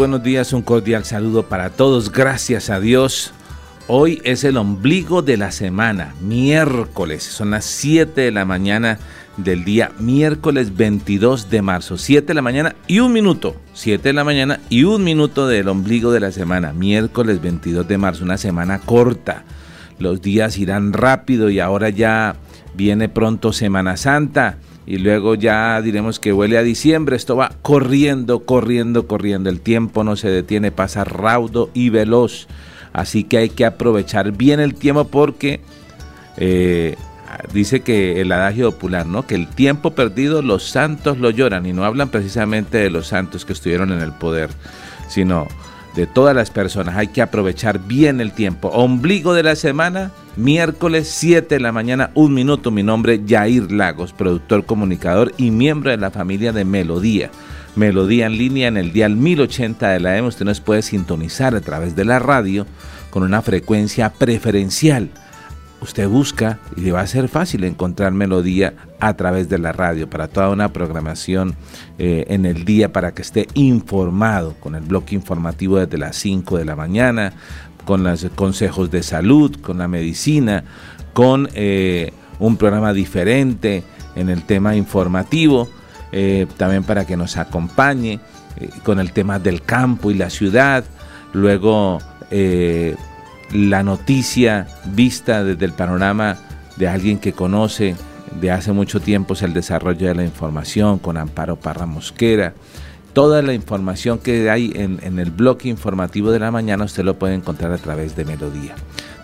Buenos días. Un cordial saludo para todos. Gracias a Dios. Hoy es el ombligo de la semana, miércoles. Son las 7 de la mañana del día miércoles 22 de marzo. 7 de la mañana y un minuto. 7 de la mañana y un minuto del ombligo de la semana. Miércoles 22 de marzo. Una semana corta. Los días irán rápido y ahora ya viene pronto Semana Santa y luego ya diremos que huele a diciembre. Esto va corriendo, corriendo, corriendo. El tiempo no se detiene, pasa raudo y veloz. Así que hay que aprovechar bien el tiempo porque eh, dice que el adagio popular, ¿no? Que el tiempo perdido los santos lo lloran y no hablan precisamente de los santos que estuvieron en el poder, sino de todas las personas. Hay que aprovechar bien el tiempo. Ombligo de la semana, miércoles 7 de la mañana, un minuto. Mi nombre Jair Lagos, productor, comunicador y miembro de la familia de Melodía. Melodía en línea en el dial 1080 de la M. Usted nos puede sintonizar a través de la radio con una frecuencia preferencial usted busca y le va a ser fácil encontrar melodía a través de la radio para toda una programación eh, en el día para que esté informado con el bloque informativo desde las 5 de la mañana, con los consejos de salud, con la medicina, con eh, un programa diferente en el tema informativo, eh, también para que nos acompañe con el tema del campo y la ciudad, luego la noticia vista desde el panorama de alguien que conoce de hace mucho tiempo el desarrollo de la información con Amparo Parra Mosquera. Toda la información que hay en, en, el bloque informativo de la mañana usted lo puede encontrar a través de Melodía.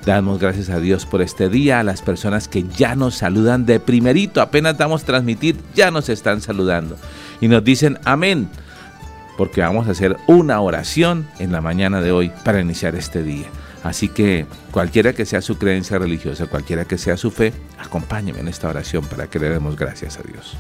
Damos gracias a Dios por este día, a las personas que ya nos saludan de primerito, apenas damos transmitir, ya nos están saludando. Y nos dicen amén, porque vamos a hacer una oración en la mañana de hoy para iniciar este día. Así que cualquiera que sea su creencia religiosa, cualquiera que sea su fe, acompáñeme en esta oración para que le demos gracias a Dios.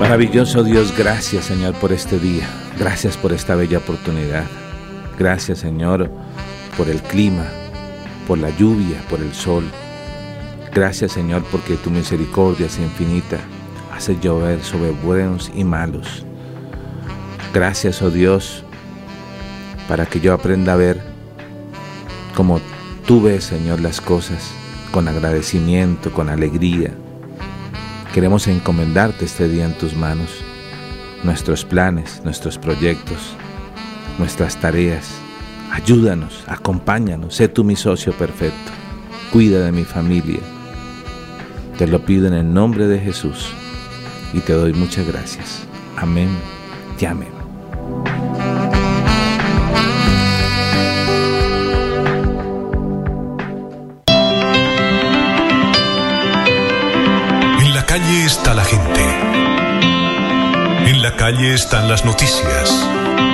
Maravilloso Dios, gracias Señor por este día, gracias por esta bella oportunidad. Gracias Señor por el clima, por la lluvia, por el sol. Gracias Señor porque tu misericordia es infinita, hace llover sobre buenos y malos. Gracias, oh Dios, para que yo aprenda a ver como tú ves, Señor, las cosas, con agradecimiento, con alegría. Queremos encomendarte este día en tus manos, nuestros planes, nuestros proyectos, nuestras tareas Ayúdanos, acompáñanos, sé tú mi socio perfecto. Cuida de mi familia. Te lo pido en el nombre de Jesús y te doy muchas gracias. Amén y amén. En la calle está la gente. En la calle están las noticias.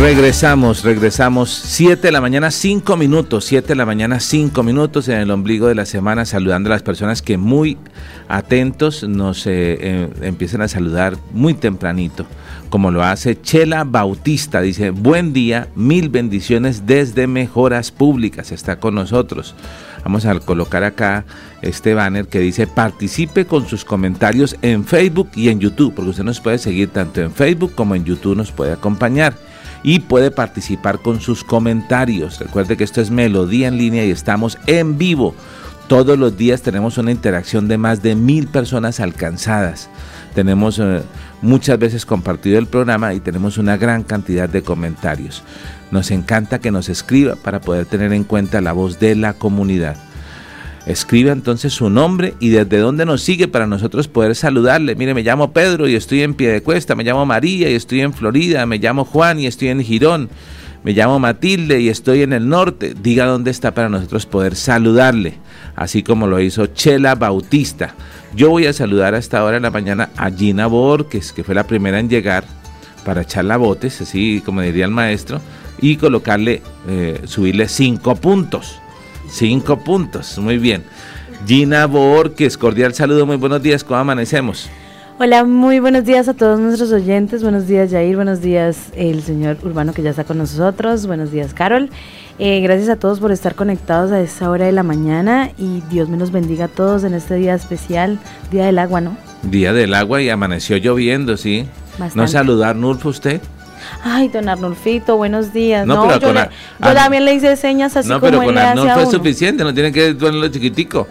Regresamos, regresamos. 7 de la mañana, 5 minutos. 7 de la mañana, 5 minutos en el ombligo de la semana, saludando a las personas que muy atentos nos eh, eh, empiezan a saludar muy tempranito, como lo hace Chela Bautista. Dice, buen día, mil bendiciones desde Mejoras Públicas. Está con nosotros. Vamos a colocar acá este banner que dice participe con sus comentarios en Facebook y en YouTube, porque usted nos puede seguir tanto en Facebook como en YouTube, nos puede acompañar y puede participar con sus comentarios. Recuerde que esto es Melodía en línea y estamos en vivo. Todos los días tenemos una interacción de más de mil personas alcanzadas. Tenemos eh, muchas veces compartido el programa y tenemos una gran cantidad de comentarios. Nos encanta que nos escriba para poder tener en cuenta la voz de la comunidad. Escriba entonces su nombre y desde dónde nos sigue para nosotros poder saludarle. Mire, me llamo Pedro y estoy en Piedecuesta, me llamo María y estoy en Florida, me llamo Juan y estoy en Girón, me llamo Matilde y estoy en el norte. Diga dónde está para nosotros poder saludarle, así como lo hizo Chela Bautista. Yo voy a saludar a esta hora de la mañana a Gina Borges, que fue la primera en llegar para echarla botes, así como diría el maestro, y colocarle, eh, subirle cinco puntos. Cinco puntos, muy bien. Gina Borges, cordial saludo, muy buenos días, ¿cómo amanecemos? Hola, muy buenos días a todos nuestros oyentes. Buenos días, Jair. Buenos días, el señor Urbano que ya está con nosotros. Buenos días, Carol. Eh, gracias a todos por estar conectados a esta hora de la mañana y Dios me los bendiga a todos en este día especial, Día del Agua, ¿no? Día del Agua y amaneció lloviendo, ¿sí? ¿No saludar, Nulfo, usted? Ay, don Arnulfito, buenos días. No, pero yo, también le hice señas así no, pero con Arnulfo es suficiente, no tiene que ponerlo chiquitico.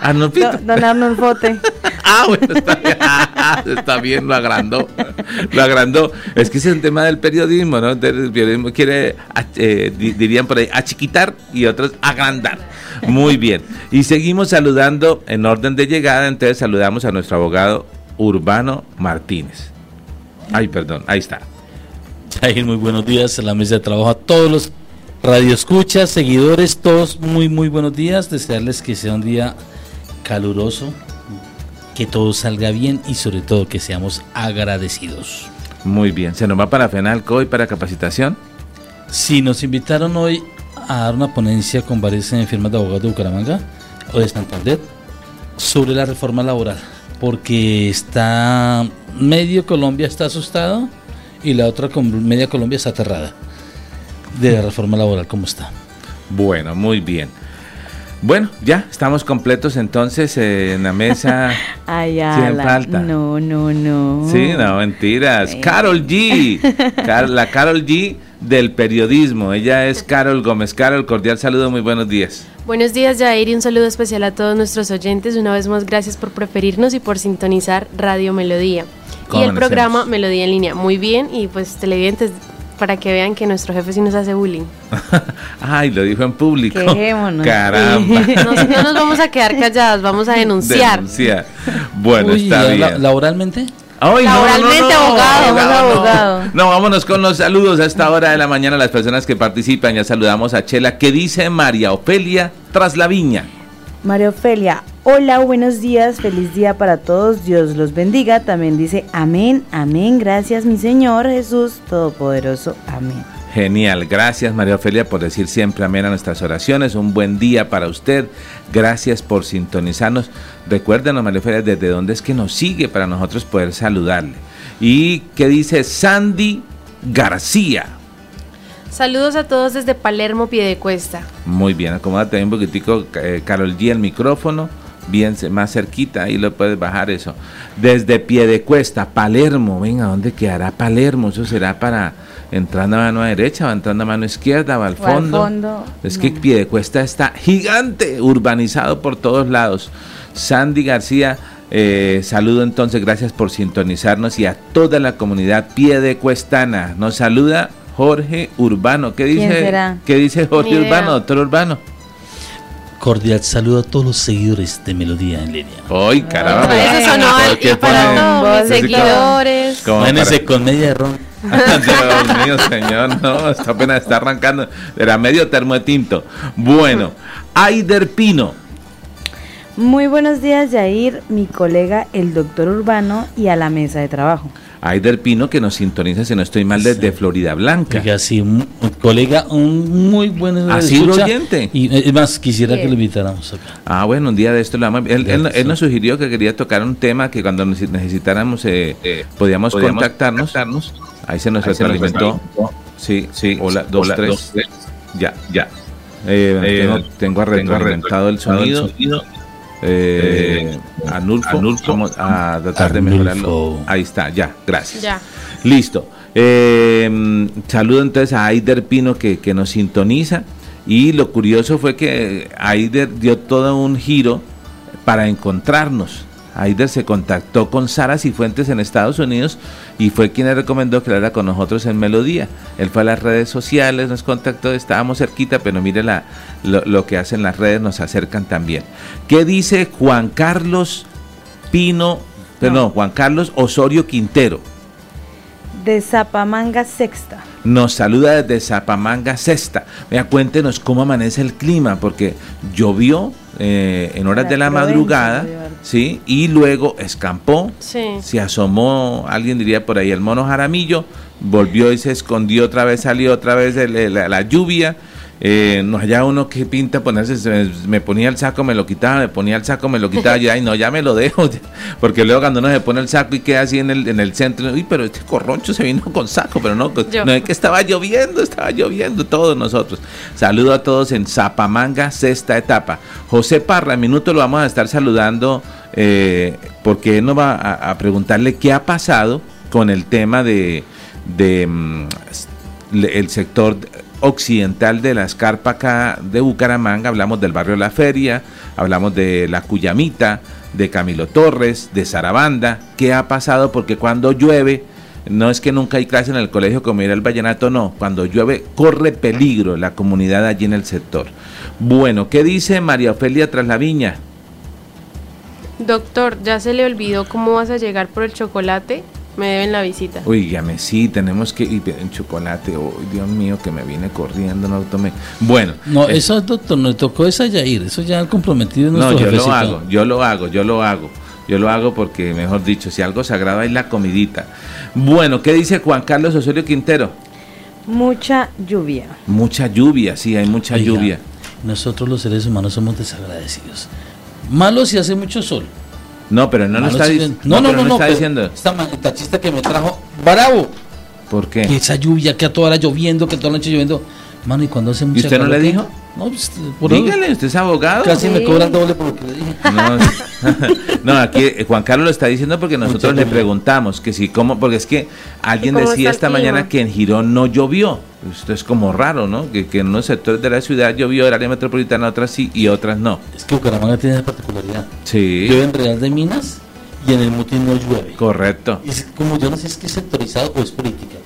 Arnulfito. Don, Arnulfote. ah, bueno, está bien. está bien, lo agrandó. Lo agrandó. Es que ese es un tema del periodismo, ¿no? El periodismo quiere, eh, dirían por ahí, achiquitar y otros agrandar. Muy bien. Y seguimos saludando en orden de llegada, entonces saludamos a nuestro abogado Urbano Martínez. Ay, perdón, ahí está. Jair, muy buenos días en la mesa de trabajo a todos los radioescuchas, seguidores, todos muy, muy buenos días. Desearles que sea un día caluroso, que todo salga bien y sobre todo que seamos agradecidos. Muy bien, ¿se nos va para FENALCO y para capacitación? Sí, nos invitaron hoy a dar una ponencia con varias firmas de abogados de Bucaramanga o de Santander sobre la reforma laboral, porque está medio Colombia está asustado y la otra con media Colombia está aterrada de la reforma laboral como está. Bueno, muy bien. Bueno, ya estamos completos entonces eh, en la mesa. Ay, falta? No, no, no. Sí, no, mentiras. Carol G. la Carol G del periodismo. Ella es Carol Gómez. Carol, cordial saludo, muy buenos días. Buenos días, Jair, y un saludo especial a todos nuestros oyentes. Una vez más, gracias por preferirnos y por sintonizar Radio Melodía. Y el programa Melodía en línea. Muy bien, y pues televidentes, para que vean que nuestro jefe sí nos hace bullying. Ay, lo dijo en público. Caramba. No, no nos vamos a quedar callados, vamos a denunciar. Denunciar. Bueno, está bien. ¿Laboralmente? Laboralmente, abogado, abogado. No, vámonos con los saludos a esta hora de la mañana a las personas que participan. Ya saludamos a Chela. ¿Qué dice María Ofelia tras la viña? María Ofelia, hola, buenos días, feliz día para todos, Dios los bendiga. También dice amén, amén, gracias mi Señor Jesús Todopoderoso, amén. Genial, gracias María Ofelia por decir siempre amén a nuestras oraciones. Un buen día para usted. Gracias por sintonizarnos. Recuérdenos María Ofelia desde dónde es que nos sigue para nosotros poder saludarle. ¿Y qué dice Sandy García? Saludos a todos desde Palermo, Piedecuesta. Muy bien, acomódate un poquitico, eh, Carol G, el micrófono bien más cerquita, ahí lo puedes bajar eso. Desde Piedecuesta, Palermo, venga, ¿dónde quedará Palermo? Eso será para entrando a mano derecha, o entrando a mano izquierda, o al fondo. es que Piedecuesta está gigante, urbanizado por todos lados. Sandy García, eh, saludo entonces, gracias por sintonizarnos y a toda la comunidad piedecuestana. Nos saluda Jorge Urbano. ¿Qué dice, ¿qué dice Jorge Urbano, doctor Urbano? Cordial saludo a todos los seguidores de Melodía en línea. ¡Ay, caramba! Eso sonó al para todos mis seguidores. Imagínense con media ron. Dios mío, señor, no, esta apenas está arrancando. Era medio termo de tinto. Bueno, Aider Pino. Muy buenos días, Yair, mi colega, el doctor Urbano, y a la mesa de trabajo. Aider Pino, que nos sintoniza, si no estoy mal, desde Florida Blanca. Que así, un, colega, un muy buen Así oyente. Y es más, quisiera que lo invitáramos acá. Ah, bueno, un día de esto lo vamos él, él, nos sugirió que quería tocar un tema que cuando necesitáramos eh, eh, podíamos, contactarnos. Ahí se nos alimentó. Sí, sí. Hola, dos, tres. Ya, ya. Eh, tengo, tengo, arreventado el sonido. Eh, Anulfo, vamos a tratar de mejorarlo. Ahí está, ya, gracias. Ya. Listo. Eh, saludo entonces a Aider Pino que, que, nos sintoniza. Y lo curioso fue que Aider dio todo un giro para encontrarnos. Aider se contactó con Sara Cifuentes en Estados Unidos y fue quien le recomendó que la con nosotros en Melodía. Él fue a las redes sociales, nos contactó, estábamos cerquita, pero mire la, lo, que hacen las redes, nos acercan también. ¿Qué dice Juan Carlos Pino, perdón, Juan Carlos Osorio Quintero? De Zapamanga Sexta. Nos saluda desde Zapamanga Sexta. Vea, cuéntenos cómo amanece el clima, porque llovió eh, en horas de la madrugada, ¿sí? Y luego escampó, se asomó, alguien diría por ahí, el mono jaramillo, volvió y se escondió otra vez, salió otra vez la lluvia eh, no haya uno que pinta ponerse, me, ponía el saco, me lo quitaba, me ponía el saco, me lo quitaba, y no, ya me lo dejo, porque luego cuando uno se pone el saco y queda así en el, en el centro, uy, pero este corroncho se vino con saco, pero no, no es que estaba lloviendo, estaba lloviendo todos nosotros. Saludo a todos en Zapamanga, sexta etapa. José Parra, en minuto lo vamos a estar saludando, eh, porque él nos va a, preguntarle qué ha pasado con el tema de, de mm, el sector occidental de la escarpa acá de Bucaramanga, hablamos del barrio La Feria, hablamos de La Cuyamita, de Camilo Torres, de Sarabanda, qué ha pasado porque cuando llueve, no es que nunca hay clase en el colegio como era el vallenato, no, cuando llueve corre peligro la comunidad allí en el sector. Bueno, ¿qué dice María Ofelia tras la viña? Doctor, ¿ya se le olvidó cómo vas a llegar por el chocolate? Me deben la visita. Oígame, sí, tenemos que ir en chocolate. Oh, Dios mío, que me viene corriendo, no tomé. Bueno. No, eh, eso, doctor, nos tocó esa Yair, eso ya han comprometido No, yo lo hago, yo lo hago, yo lo hago. Yo lo hago porque, mejor dicho, si algo sagrado es la comidita. Bueno, ¿qué dice Juan Carlos Osorio Quintero? Mucha lluvia. Mucha lluvia, sí, hay mucha lluvia. Nosotros los seres humanos somos desagradecidos. Malo si hace mucho sol. No, pero no lo está diciendo. No, no, no, no, está diciendo. Que me trajo, bravo. ¿Por qué? Que esa lluvia, que a toda hora lloviendo, que toda la noche lloviendo. Mano, y cuando hace mucha ¿Y usted no le dijo? No, pues, Dígale, usted es abogado. Casi me cobran doble por lo que le dije. No, aquí eh, Juan Carlos lo está diciendo porque nosotros le preguntamos que si, cómo, porque es que alguien decía esta mañana que en Girón no llovió. Esto es como raro, ¿no? Que, que en unos sectores de la ciudad llovió, el área metropolitana, otras sí y otras no. Es que Bucaramanga tiene esa particularidad. Sí. Llueve en Real de Minas y en el Mutín no llueve. Correcto. Es como yo no sé si es que es sectorizado o es política.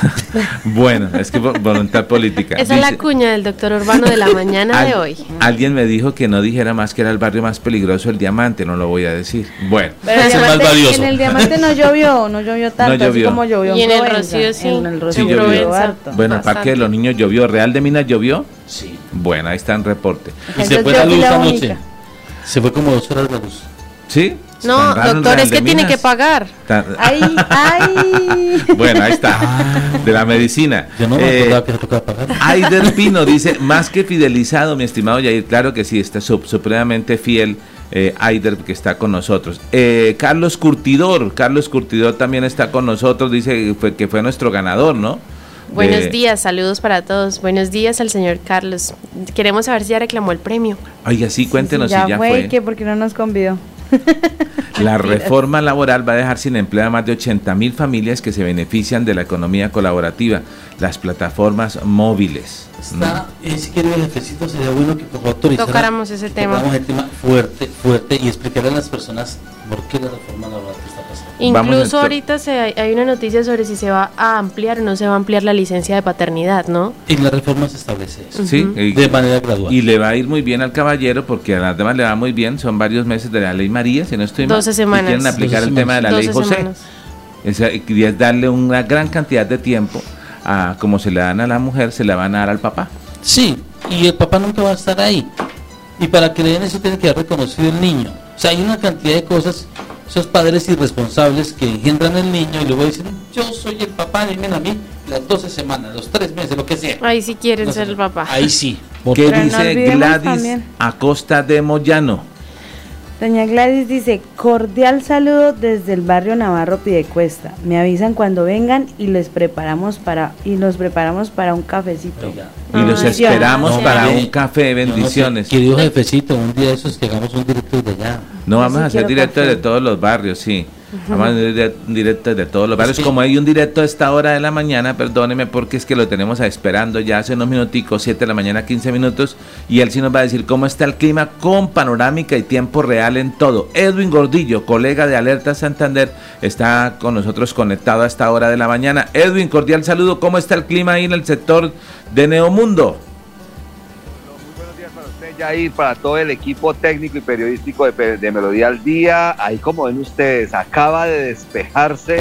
bueno, es que voluntad política. Esa es la cuña del doctor Urbano de la mañana de hoy. Alguien me dijo que no dijera más que era el barrio más peligroso el diamante, no lo voy a decir. Bueno, en el diamante no llovió, no llovió tanto, Así como llovió y en, el Rocío sí. En el Rocío llovió. Bueno, el Parque de los Niños llovió. ¿Real de Minas llovió? Sí. Bueno, ahí está en reporte. Y se fue la luz anoche. Se fue como dos horas la luz. ¿Sí? No, doctor, es que tiene que pagar. Ay, ay. Bueno, ahí está. De la medicina. Yo no me eh, que se tocaba pagar. Aider Pino dice, más que fidelizado, mi estimado Yair, claro que sí, está supremamente fiel. Eh, Aider que está con nosotros. Eh, Carlos Curtidor, Carlos Curtidor también está con nosotros, dice que fue nuestro ganador, ¿no? Buenos días, saludos para todos. Buenos días al señor Carlos. Queremos saber si ya reclamó el premio. Oiga, sí, cuéntenos si ya fue. fue. que porque no nos convidó. La reforma laboral va a dejar sin empleo a más de 80 mil familias que se benefician de la economía colaborativa, las plataformas móviles. Está, eh, si quiere el jefecito, sería bueno que por tocáramos ese tema. Tocáramos el tema fuerte, fuerte y explicarle a las personas por qué la reforma laboral está pasando. Incluso ahorita se, hay una noticia sobre si se va a ampliar o no se va a ampliar la licencia de paternidad, ¿no? En la reforma se establece eso. Sí, de manera gradual. Y le va a ir muy bien al caballero porque a las demás le va muy bien, son varios meses de la ley María, si no estoy mal. 12 semanas. quieren aplicar el tema de la ley José. Es, es darle una gran cantidad de tiempo a como se le dan a la mujer, se le van a dar al papá. Sí, y el papá nunca va a estar ahí. Y para que le den eso tiene que haber reconocido el niño. O sea, hay una cantidad de cosas, esos padres irresponsables que engendran el niño y luego dicen, yo soy el papá, dime a mí las 12 semanas, los 3 meses, lo que sea. Ahí sí quieren ser el papá. Ahí sí. ¿Qué dice Gladys Acosta de Moyano? Doña Gladys dice, cordial saludo desde el barrio Navarro Pidecuesta. Me avisan cuando vengan y les preparamos para y los preparamos para un cafecito. Y los esperamos para un café, bendiciones. querido jefecito, un día de esos que hagamos un directo de allá. No, vamos a hacer directo de todos los barrios, sí. Vamos a hacer un directo de todos los barrios. Como hay un directo a esta hora de la mañana, perdóneme porque es que lo tenemos esperando ya hace unos minuticos, 7 de la mañana, 15 minutos, y él sí nos va a decir cómo está el clima con panorámica y tiempo real en todo. Edwin Gordillo, colega de Alerta Santander, está con nosotros conectado a esta hora de la mañana. Edwin, cordial saludo. ¿Cómo está el clima ahí en el sector de Neomundo? Ahí para todo el equipo técnico y periodístico de, Melodía al Día. Ahí como ven ustedes, acaba de despejarse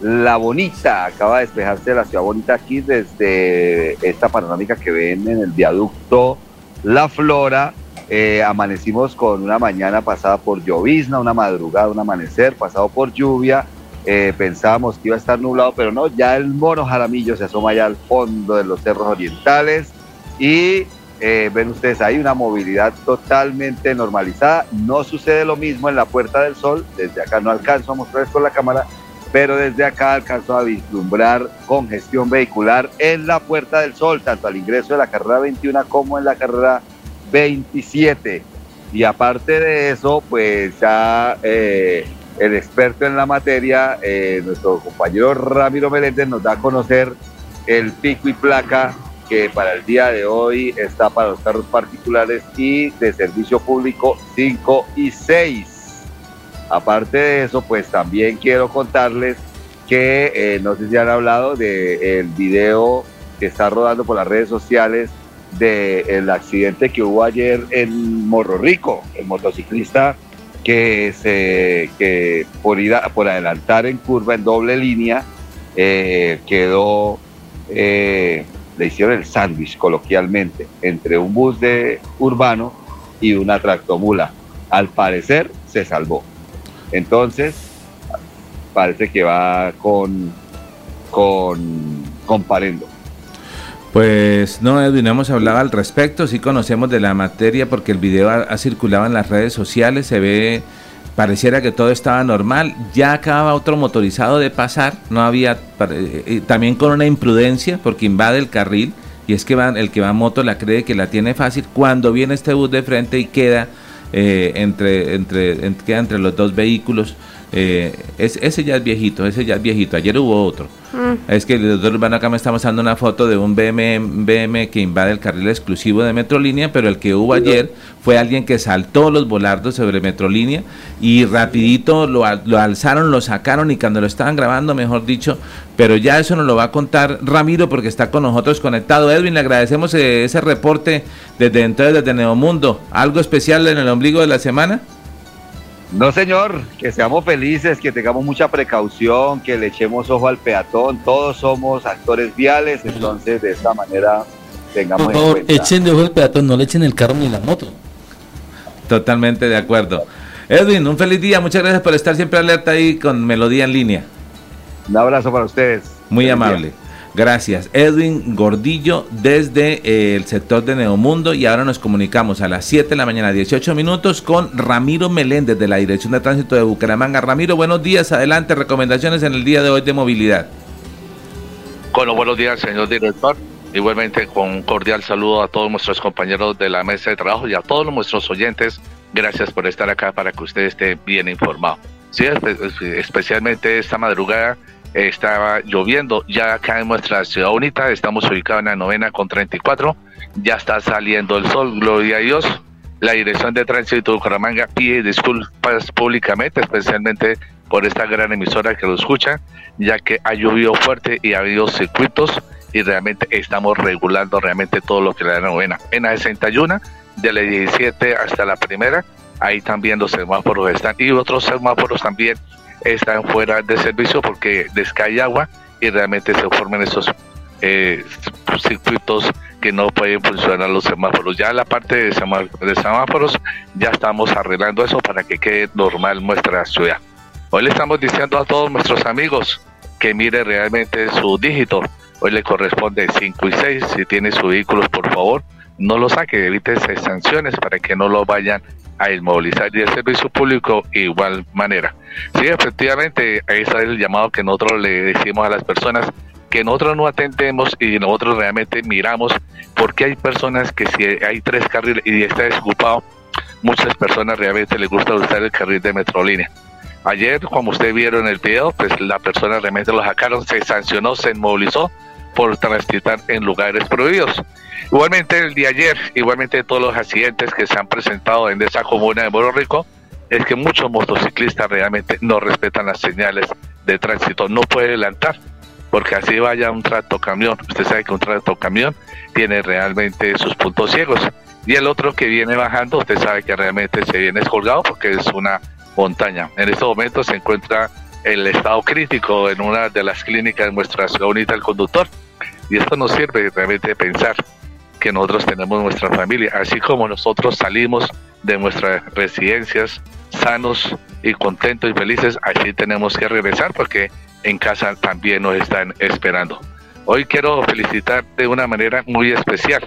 la bonita, acaba de despejarse la ciudad bonita aquí desde esta panorámica que ven en el viaducto La Flora. Eh, amanecimos con una mañana pasada por llovizna, una madrugada, un amanecer pasado por lluvia. Eh, pensábamos que iba a estar nublado, pero no, ya el mono jaramillo se asoma ya al fondo de los cerros orientales y eh, ven ustedes ahí una movilidad totalmente normalizada. No sucede lo mismo en la Puerta del Sol. Desde acá no alcanzo a mostrarles con la cámara, pero desde acá alcanzo a vislumbrar congestión vehicular en la Puerta del Sol, tanto al ingreso de la carrera 21 como en la carrera 27. Y aparte de eso, pues ya eh, el experto en la materia, eh, nuestro compañero Ramiro Meléndez, nos da a conocer el pico y placa que para el día de hoy está para los carros particulares y de servicio público 5 y 6. Aparte de eso, pues también quiero contarles que eh, no sé si han hablado del video que está rodando por las redes sociales del accidente que hubo ayer en Morro Rico, el motociclista que se que por ir por adelantar en curva en doble línea eh, quedó eh, le hicieron el sándwich coloquialmente entre un bus de urbano y una tractomula. Al parecer se salvó. Entonces, parece que va con, con, con. Pues no, Edwin, hemos hablado al respecto, sí conocemos de la materia porque el video ha circulado en las redes sociales, se ve pareciera que todo estaba normal, ya acaba otro motorizado de pasar, no había, eh, eh, también con una imprudencia porque invade el carril y es que va, el que va a moto la cree que la tiene fácil cuando viene este bus de frente y queda eh, entre, entre, queda entre los dos vehículos. Ese ya es viejito, ese ya es viejito. Ayer hubo otro. Mm. Es que el doctor Urbano acá me está mostrando una foto de un BM, BM que invade el carril exclusivo de Metrolínea, pero el que hubo ayer fue alguien que saltó los volardos sobre Metrolínea y rapidito lo, lo alzaron, lo sacaron y cuando lo estaban grabando, mejor dicho, pero ya eso nos lo va a contar Ramiro porque está con nosotros conectado. Edwin, le agradecemos eh, ese reporte desde entonces, desde Neomundo. ¿Algo especial en el ombligo de la semana? No, señor, que seamos felices, que tengamos mucha precaución, que le echemos ojo al peatón. Todos somos actores viales, entonces de esta manera tengamos Por favor, echen de ojo al peatón, no le echen el carro ni la moto. Totalmente de acuerdo. Edwin, un feliz día, muchas gracias por estar siempre alerta ahí con Melodía en línea. Un abrazo para ustedes. Muy amable. Gracias. Edwin Gordillo desde eh, el sector de Neomundo y ahora nos comunicamos a las 7 de la mañana, 18 minutos, con Ramiro Meléndez de la Dirección de Tránsito de Bucaramanga. Ramiro, buenos días. Adelante, recomendaciones en el día de hoy de movilidad. Los buenos días, señor director. Igualmente con un cordial saludo a todos nuestros compañeros de la mesa de trabajo y a todos nuestros oyentes. Gracias por estar acá para que usted esté bien informado. Sí, especialmente esta madrugada estaba lloviendo. Ya acá en nuestra ciudad bonita, estamos ubicados en la novena con 34, ya está saliendo el sol, gloria a Dios. La Dirección de Tránsito de Bucaramanga pide disculpas públicamente, especialmente por esta gran emisora que lo escucha, ya que ha llovido fuerte y ha habido circuitos y realmente estamos regulando realmente todo lo que la novena. En la 61, de la 17 hasta la primera, ahí también los semáforos están y otros semáforos también están fuera de servicio porque descae agua y realmente se forman esos eh, circuitos que no pueden funcionar los semáforos. Ya la parte de, semáforos ya estamos arreglando eso para que quede normal nuestra ciudad. Hoy le estamos diciendo a todos nuestros amigos que mire realmente su dígito. Hoy le corresponde 5 y 6. Si tiene su vehículo, por favor, no lo saque, evite sanciones para que no lo vayan a inmovilizar y el servicio público igual manera. Sí, efectivamente, ahí está el llamado que nosotros le decimos a las personas que nosotros no atendemos y nosotros realmente miramos porque hay personas que si hay tres carriles y está desocupado, muchas personas realmente les gusta usar el carril de Metrolínea. Ayer, como ustedes vieron en el video, pues la persona realmente lo sacaron, se sancionó, se inmovilizó por transitar en lugares prohibidos. Igualmente el de ayer, igualmente todos los accidentes que se han presentado en esa comuna de Moro Rico, es que muchos motociclistas realmente no respetan las señales de tránsito, no puede adelantar porque así vaya un trato camión. Usted sabe que un trato camión tiene realmente sus puntos ciegos. Y el otro que viene bajando, usted sabe que realmente se viene escolgado porque es una montaña. En este momento se encuentra el estado crítico en una de las clínicas de nuestra ciudad unida del conductor. Y esto nos sirve realmente de pensar que nosotros tenemos nuestra familia, así como nosotros salimos de nuestras residencias sanos y contentos y felices, así tenemos que regresar porque en casa también nos están esperando. Hoy quiero felicitar de una manera muy especial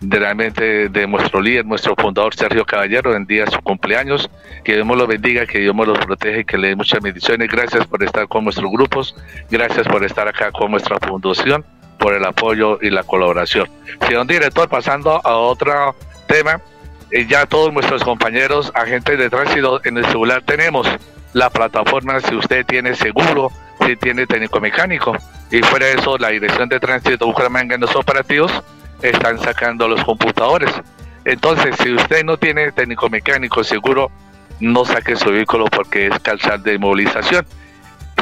realmente de nuestro líder, nuestro fundador Sergio Caballero, en día de su cumpleaños. Que Dios lo bendiga, que Dios los protege, que le dé muchas bendiciones. Gracias por estar con nuestros grupos, gracias por estar acá con nuestra fundación, por el apoyo y la colaboración. Señor director, pasando a otro tema, eh, ya todos nuestros compañeros agentes de tránsito en el celular tenemos la plataforma si usted tiene seguro si tiene técnico mecánico. Y fuera de eso, la Dirección de Tránsito Bucaramanga en los operativos están sacando los computadores. Entonces, si usted no tiene técnico mecánico seguro, no saque su vehículo porque es calzar de movilización.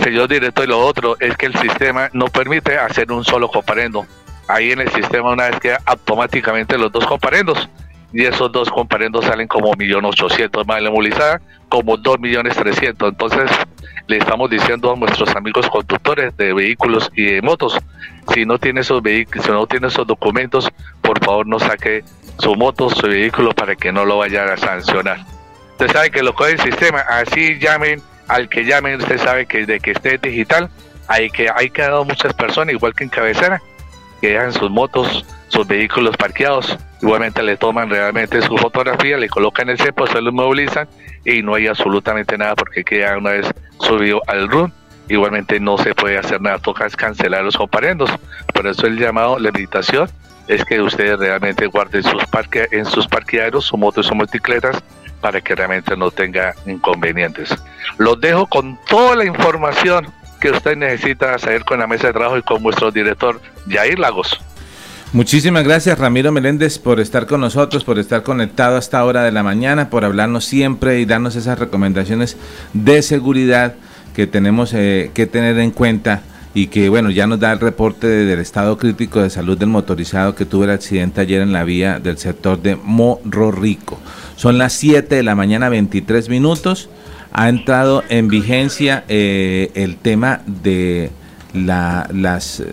Señor director, y lo otro es que el sistema no permite hacer un solo comparendo. Ahí en el sistema una vez que automáticamente los dos comparendos y esos dos comparendos salen como 1.800.000 más la movilizada, como 2.300.000. Entonces, le estamos diciendo a nuestros amigos conductores de vehículos y de motos, si no tiene esos vehículos, si no tiene esos documentos, por favor no saque su moto, su vehículo para que no lo vayan a sancionar. Usted sabe que lo coge el sistema, así llamen al que llamen, usted sabe que de que esté digital, hay que hay quedado muchas personas, igual que en cabecera, que dejan sus motos, sus vehículos parqueados, igualmente le toman realmente su fotografía, le colocan el cepo, se lo movilizan y no hay absolutamente nada porque queda una vez subido al RUN. Igualmente no se puede hacer nada, toca cancelar los comparendos. Por eso el llamado, la invitación es que ustedes realmente guarden sus parque, en sus parqueaderos, sus motos o motocicletas para que realmente no tenga inconvenientes. Los dejo con toda la información que usted necesita saber con la mesa de trabajo y con nuestro director Jair Lagos. Muchísimas gracias Ramiro Meléndez por estar con nosotros, por estar conectado a esta hora de la mañana, por hablarnos siempre y darnos esas recomendaciones de seguridad que tenemos eh, que tener en cuenta y que bueno, ya nos da el reporte del estado crítico de salud del motorizado que tuvo el accidente ayer en la vía del sector de Morro Rico. Son las 7 de la mañana 23 minutos. Ha entrado en vigencia eh, el tema de la, las,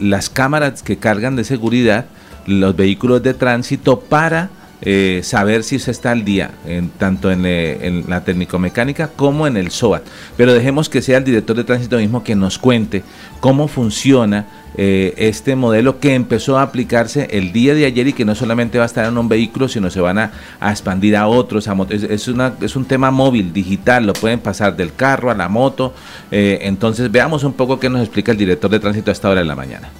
las cámaras que cargan de seguridad los vehículos de tránsito para eh, saber si se está al día, en, tanto en, eh, en la técnico-mecánica como en el SOAT. Pero dejemos que sea el director de tránsito mismo que nos cuente cómo funciona eh, este modelo que empezó a aplicarse el día de ayer y que no solamente va a estar en un vehículo, sino se van a, expandir a otros. es, una, es un tema móvil, digital, lo pueden pasar del carro a la moto. Eh, entonces veamos un poco qué nos explica el director de tránsito a esta hora de la mañana.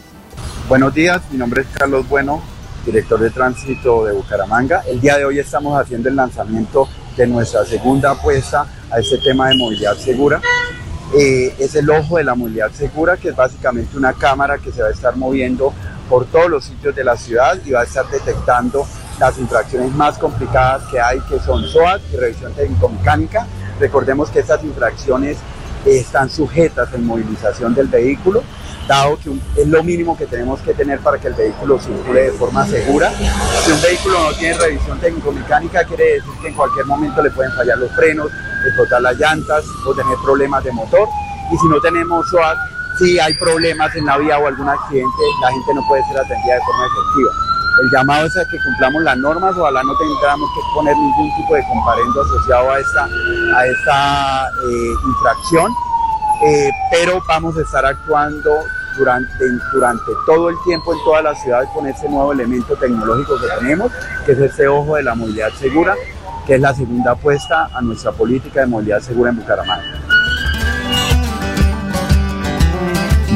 Buenos días, mi nombre es Carlos Bueno, director de tránsito de Bucaramanga. El día de hoy estamos haciendo el lanzamiento de nuestra segunda apuesta a este tema de movilidad segura. Eh, es el ojo de la movilidad segura, que es básicamente una cámara que se va a estar moviendo por todos los sitios de la ciudad y va a estar detectando las infracciones más complicadas que hay, que son SOAT y revisión técnico-mecánica. Recordemos que estas infracciones están sujetas en movilización del vehículo, dado que es lo mínimo que tenemos que tener para que el vehículo circule de forma segura. Si un vehículo no tiene revisión técnico-mecánica, quiere decir que en cualquier momento le pueden fallar los frenos, explotar las llantas o tener problemas de motor. Y si no tenemos SOAT, si hay problemas en la vía o algún accidente, la gente no puede ser atendida de forma efectiva. El llamado es a que cumplamos las normas, ojalá no tengamos que poner ningún tipo de comparendo asociado a esta, a esta eh, infracción, eh, pero vamos a estar actuando durante, durante todo el tiempo en toda la ciudad con ese nuevo elemento tecnológico que tenemos, que es este ojo de la movilidad segura, que es la segunda apuesta a nuestra política de movilidad segura en Bucaramanga.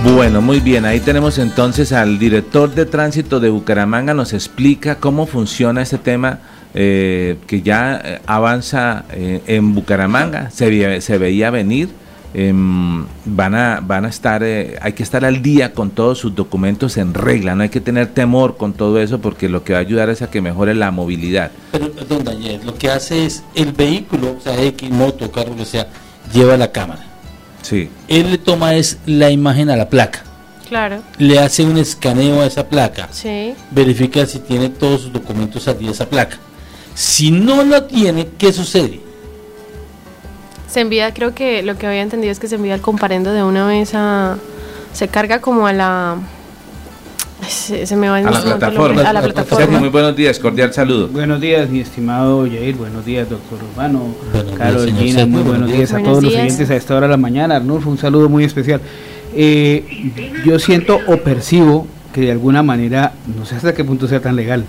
Bueno, muy bien, ahí tenemos entonces al director de tránsito de Bucaramanga, nos explica cómo funciona este tema eh, que ya eh, avanza eh, en Bucaramanga, se, veía venir, em, van, a, van a estar, hay que estar al día con todos sus documentos en regla, no hay que tener temor con todo eso porque lo que va a ayudar es a que mejore la movilidad. Pero, perdón, Daniel, lo que hace es el vehículo, o sea, X, moto, carro, que sea, lleva la cámara Sí. Él le toma es la imagen a la placa. Claro. Le hace un escaneo a esa placa. Sí. Verifica si tiene todos sus documentos al día esa placa. Si no lo tiene, ¿qué sucede? Se envía, creo que lo que había entendido es que se envía el comparendo de una vez a... Se carga como a la se, me va a, la plataforma. a la plataforma. muy buenos días, cordial saludo. Buenos días, mi estimado Yair, buenos días, doctor Urbano, Carol, Gina, muy buenos días a todos los oyentes a esta hora de la mañana. Arnulfo, un saludo muy especial. Eh, yo siento o percibo que de alguna manera, no sé hasta qué punto sea tan legal.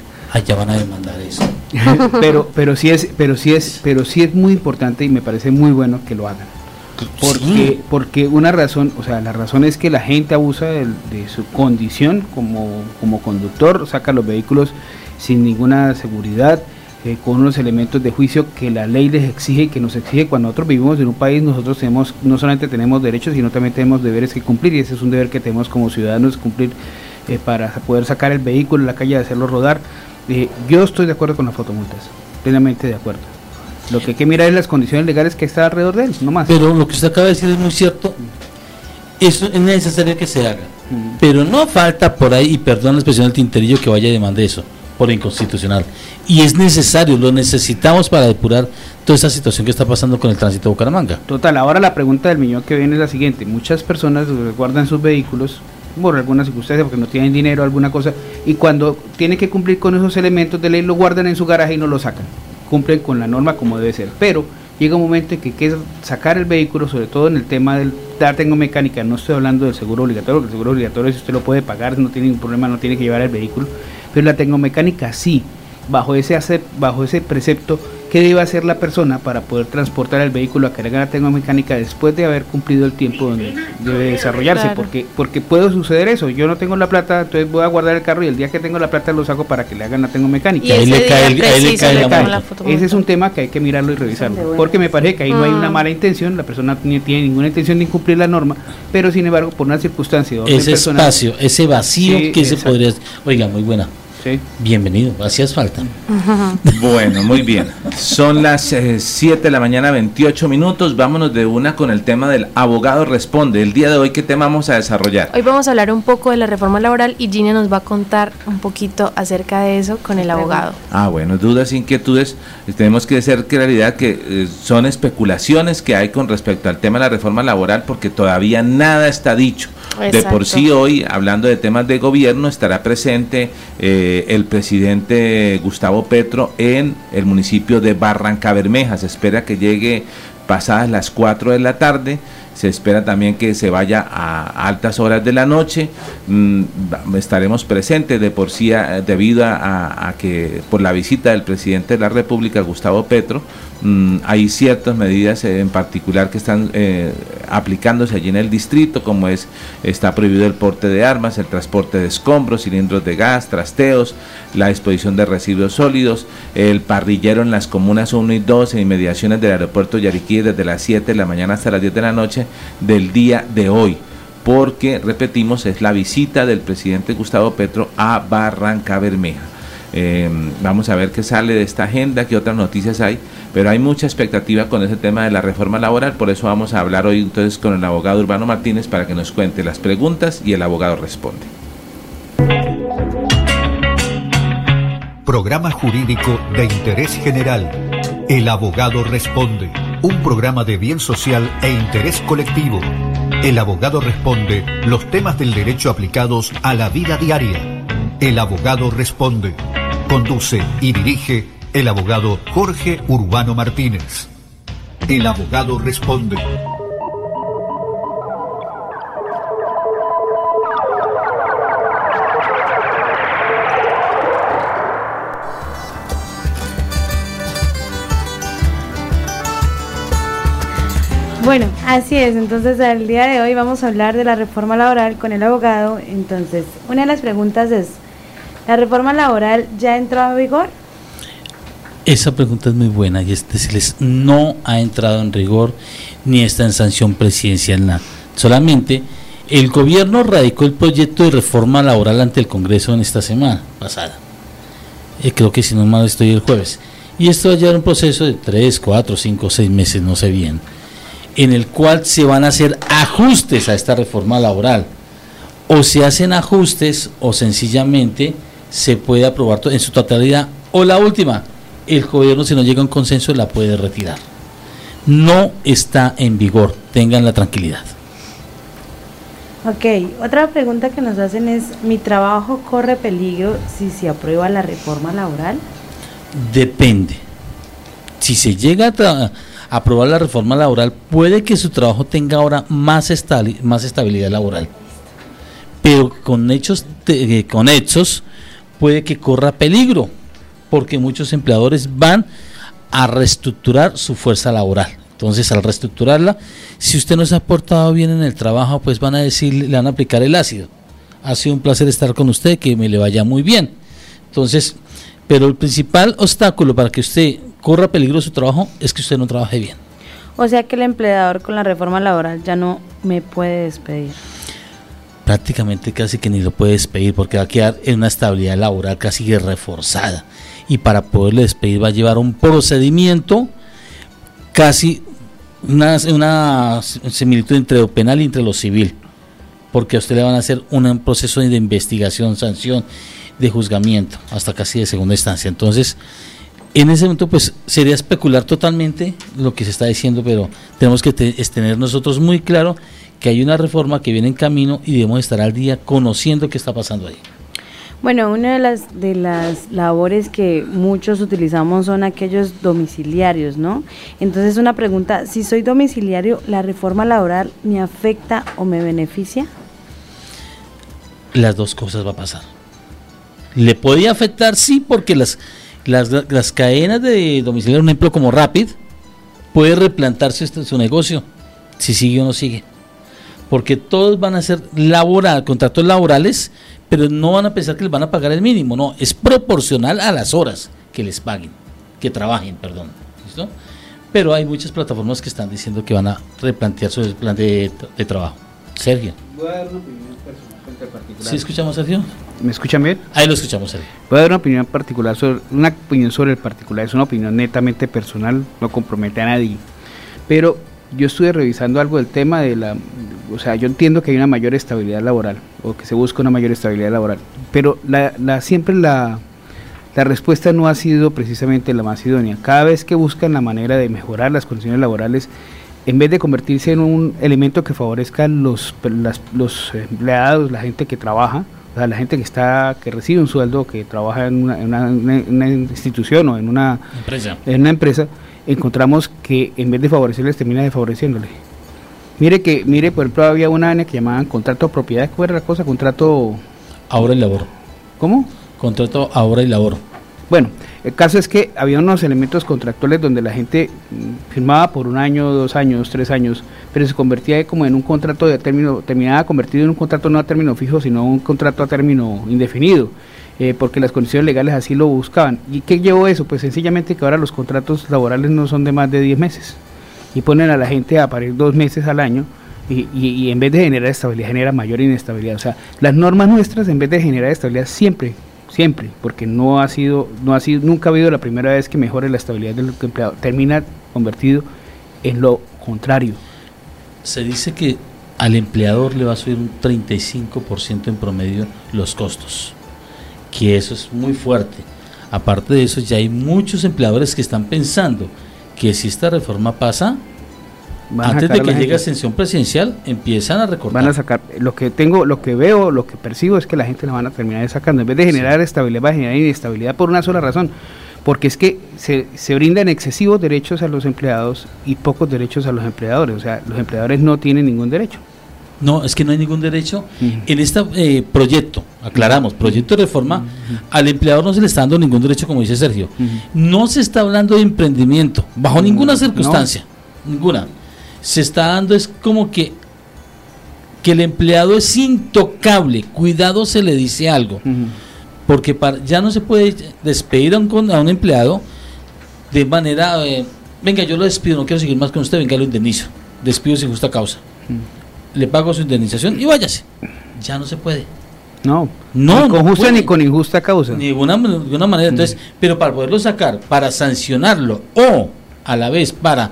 Ya van a demandar eso. pero, pero sí es, pero sí es, pero sí es muy importante y me parece muy bueno que lo hagan porque, porque una razón, o sea, la razón es que la gente abusa de, su condición como, como, conductor, saca los vehículos sin ninguna seguridad, eh, con unos elementos de juicio que la ley les exige y que nos exige cuando nosotros vivimos en un país, nosotros tenemos, no solamente tenemos derechos, sino también tenemos deberes que cumplir, y ese es un deber que tenemos como ciudadanos cumplir eh, para poder sacar el vehículo en la calle y hacerlo rodar. Eh, yo estoy de acuerdo con las fotomultas, plenamente de acuerdo. Lo que hay que mirar es las condiciones legales que está alrededor de él, no más. Pero lo que usted acaba de decir es muy cierto. Eso es necesario que se haga. Pero no falta por ahí, y perdón la expresión del tinterillo, que vaya a demandar eso por inconstitucional. Y es necesario, lo necesitamos para depurar toda esta situación que está pasando con el tránsito de Bucaramanga. Total, ahora la pregunta del millón que viene es la siguiente. Muchas personas guardan sus vehículos por alguna circunstancia, porque no tienen dinero, alguna cosa, y cuando tienen que cumplir con esos elementos de ley, lo guardan en su garaje y no lo sacan cumplen con la norma como debe ser. Pero llega un momento en que hay sacar el vehículo, sobre todo en el tema del dar tengo mecánica, no estoy hablando del seguro obligatorio, porque el seguro obligatorio si usted lo puede pagar, no tiene ningún problema, no tiene que llevar el vehículo, pero la mecánica sí, bajo ese, bajo ese precepto qué debe hacer la persona para poder transportar el vehículo a cargar la mecánica después de haber cumplido el tiempo donde debe desarrollarse, porque, porque puede suceder eso, yo no tengo la plata, entonces voy a guardar el carro y el día que tengo la plata lo saco para que le hagan la mecánica. Y ahí le cae, le cae, Ese es un tema que hay que mirarlo y revisarlo, porque me parece que ahí no hay una ah. mala intención, la persona no tiene ninguna intención de incumplir la norma, pero sin embargo por una circunstancia... Ese espacio, ese vacío que se podría... Oiga, muy buena. Bienvenido, hacías falta. Bueno, muy bien. Son las 7 eh, de la mañana, 28 minutos. Vámonos de una con el tema del abogado responde. El día de hoy, ¿qué tema vamos a desarrollar? Hoy vamos a hablar un poco de la reforma laboral y Gina nos va a contar un poquito acerca de eso con el abogado. Ah, bueno, dudas, inquietudes. Tenemos que hacer claridad que eh, son especulaciones que hay con respecto al tema de la reforma laboral porque todavía nada está dicho. De por sí hoy, hablando de temas de gobierno, estará presente eh, el presidente Gustavo Petro en el municipio de Barranca Bermeja. Se espera que llegue pasadas las 4 de la tarde. Se espera también que se vaya a altas horas de la noche. Mm, estaremos presentes de por sí debido a, que por la visita del presidente de la República, Gustavo Petro, mm, hay ciertas medidas en particular que están eh, aplicándose allí en el distrito, como es está prohibido el porte de armas, el transporte de escombros, cilindros de gas, trasteos, la exposición de residuos sólidos, el parrillero en las comunas 1 y 2 en inmediaciones del aeropuerto Yariquí desde las 7 de la mañana hasta las 10 de la noche del día de hoy porque, repetimos, es la visita del presidente Gustavo Petro a Barranca Bermeja. Em, vamos a ver qué sale de esta agenda, qué otras noticias hay, pero hay mucha expectativa con ese tema de la reforma laboral, por eso vamos a hablar hoy entonces con el abogado Urbano Martínez para que nos cuente las preguntas y el abogado responde. Programa jurídico de interés general. El abogado responde un programa de bien social e interés colectivo. El abogado responde los temas del derecho aplicados a la vida diaria. El abogado responde. Conduce y dirige el abogado Jorge Urbano Martínez. El abogado responde. Bueno, así es. Entonces, el día de hoy vamos a hablar de la reforma laboral con el abogado. Entonces, una de las preguntas es, ¿la reforma laboral ya entró a vigor? Esa pregunta es muy buena y es decirles, no ha entrado en rigor ni está en sanción presidencial. Solamente el gobierno radicó el proyecto de reforma laboral ante el Congreso en esta semana pasada. Eh, creo que si no mal estoy el jueves. Y esto va a llevar un proceso de 3, 4, 5, 6 meses, no sé bien en el cual se van a hacer ajustes a esta reforma laboral. O se hacen ajustes o sencillamente se puede aprobar en su totalidad. O la última, el gobierno si no llega a un consenso la puede retirar. No está en vigor, tengan la tranquilidad. Ok, otra pregunta que nos hacen es, ¿mi trabajo corre peligro si se aprueba la reforma laboral? Depende. Si se llega a, aprobar la reforma laboral, puede que su trabajo tenga ahora más, más estabilidad laboral. Pero con hechos, eh, con hechos puede que corra peligro, porque muchos empleadores van a reestructurar su fuerza laboral. Entonces, al reestructurarla, si usted no se ha portado bien en el trabajo, pues van a decir, le van a aplicar el ácido. Ha sido un placer estar con usted, que me le vaya muy bien. Entonces, pero el principal obstáculo para que usted corra peligro su trabajo es que usted no trabaje bien. O sea que el empleador con la reforma laboral ya no me puede despedir. Prácticamente casi que ni lo puede despedir porque va a quedar en una estabilidad laboral casi reforzada. Y para poderle despedir va a llevar un procedimiento casi una, una similitud entre lo penal y entre lo civil. Porque a usted le van a hacer un proceso de investigación, sanción, de juzgamiento, hasta casi de segunda instancia. Entonces, en ese momento pues sería especular totalmente lo que se está diciendo, pero tenemos que tener nosotros muy claro que hay una reforma que viene en camino y debemos estar al día conociendo qué está pasando ahí. Bueno, una de las de las labores que muchos utilizamos son aquellos domiciliarios, ¿no? Entonces una pregunta, si soy domiciliario, ¿la reforma laboral me afecta o me beneficia? Las dos cosas va a pasar. Le podía afectar, sí, porque las las, cadenas de domicilio, un ejemplo como Rapid, puede replantarse este, su negocio, si sigue o no sigue. Porque todos van a ser laboral, contratos laborales, pero no van a pensar que les van a pagar el mínimo, no, es proporcional a las horas que les paguen, que trabajen, perdón. ¿Listo? Pero hay muchas plataformas que están diciendo que van a replantear su plan de, de trabajo. Sergio. ¿Sí escuchamos, Sergio? ¿Me escuchan bien? Ahí lo escuchamos, Sergio. Voy a dar una opinión particular sobre, una opinión sobre el particular, es una opinión netamente personal, no compromete a nadie. Pero yo estuve revisando algo del tema de la, o sea, yo entiendo que hay una mayor estabilidad laboral, o que se busca una mayor estabilidad laboral, pero la, la siempre la, la respuesta no ha sido precisamente la más idónea. Cada vez que buscan la manera de mejorar las condiciones laborales, en vez de convertirse en un elemento que favorezca los, los empleados, la gente que trabaja, o sea, la gente que está que recibe un sueldo, que trabaja en una, institución o en una empresa. en una empresa, encontramos que en vez de favorecerles termina desfavoreciéndole. Mire que mire, por ejemplo, había una que llamaban contrato de propiedad, ¿cuál era la cosa? Contrato ahora y labor. ¿Cómo? Contrato ahora y labor. Bueno, el caso es que había unos elementos contractuales donde la gente mm, firmaba por un año, dos años, tres años, pero se convertía como en un contrato de término, terminaba convertido en un contrato no a término fijo, sino un contrato a término indefinido, eh, porque las condiciones legales así lo buscaban. ¿Y qué llevó eso? Pues sencillamente que ahora los contratos laborales no son de más de 10 meses y ponen a la gente a parir dos meses al año. Y, y en vez de generar estabilidad, genera mayor inestabilidad. O sea, las normas nuestras, en vez de generar estabilidad, siempre siempre, porque no ha sido, no ha sido, nunca ha habido la primera vez que mejore la estabilidad del empleado, termina convertido en lo contrario. Se dice que al empleador le va a subir un 35% en promedio los costos, que eso es muy fuerte. Aparte de eso, ya hay muchos empleadores que están pensando que si esta reforma pasa, antes de que llegue ascensión presidencial, empiezan a recortar. Van a sacar, lo que tengo, lo que veo, lo que percibo es que la gente la van a terminar sacando. En vez de generar estabilidad, va a generar inestabilidad por una sola razón. Porque es que se, se brindan excesivos derechos a los empleados y pocos derechos a los empleadores. O sea, los empleadores no tienen ningún derecho. No, es que no hay ningún derecho. En este eh, proyecto, aclaramos, proyecto de reforma, al empleador no se le está dando ningún derecho, como dice Sergio. No se está hablando de emprendimiento, bajo ninguna circunstancia, ninguna. Se está dando es como que, que el empleado es intocable, cuidado se le dice algo, porque para, ya no se puede despedir a un, a un empleado de manera, eh, venga, yo lo despido, no quiero seguir más con usted, venga, lo indemnizo, despido sin justa causa, le pago su indemnización y váyase, ya no se puede. No, no, ni con justa ni con injusta causa. Ni de ninguna manera. Entonces, pero para poderlo sacar, para sancionarlo o a la vez para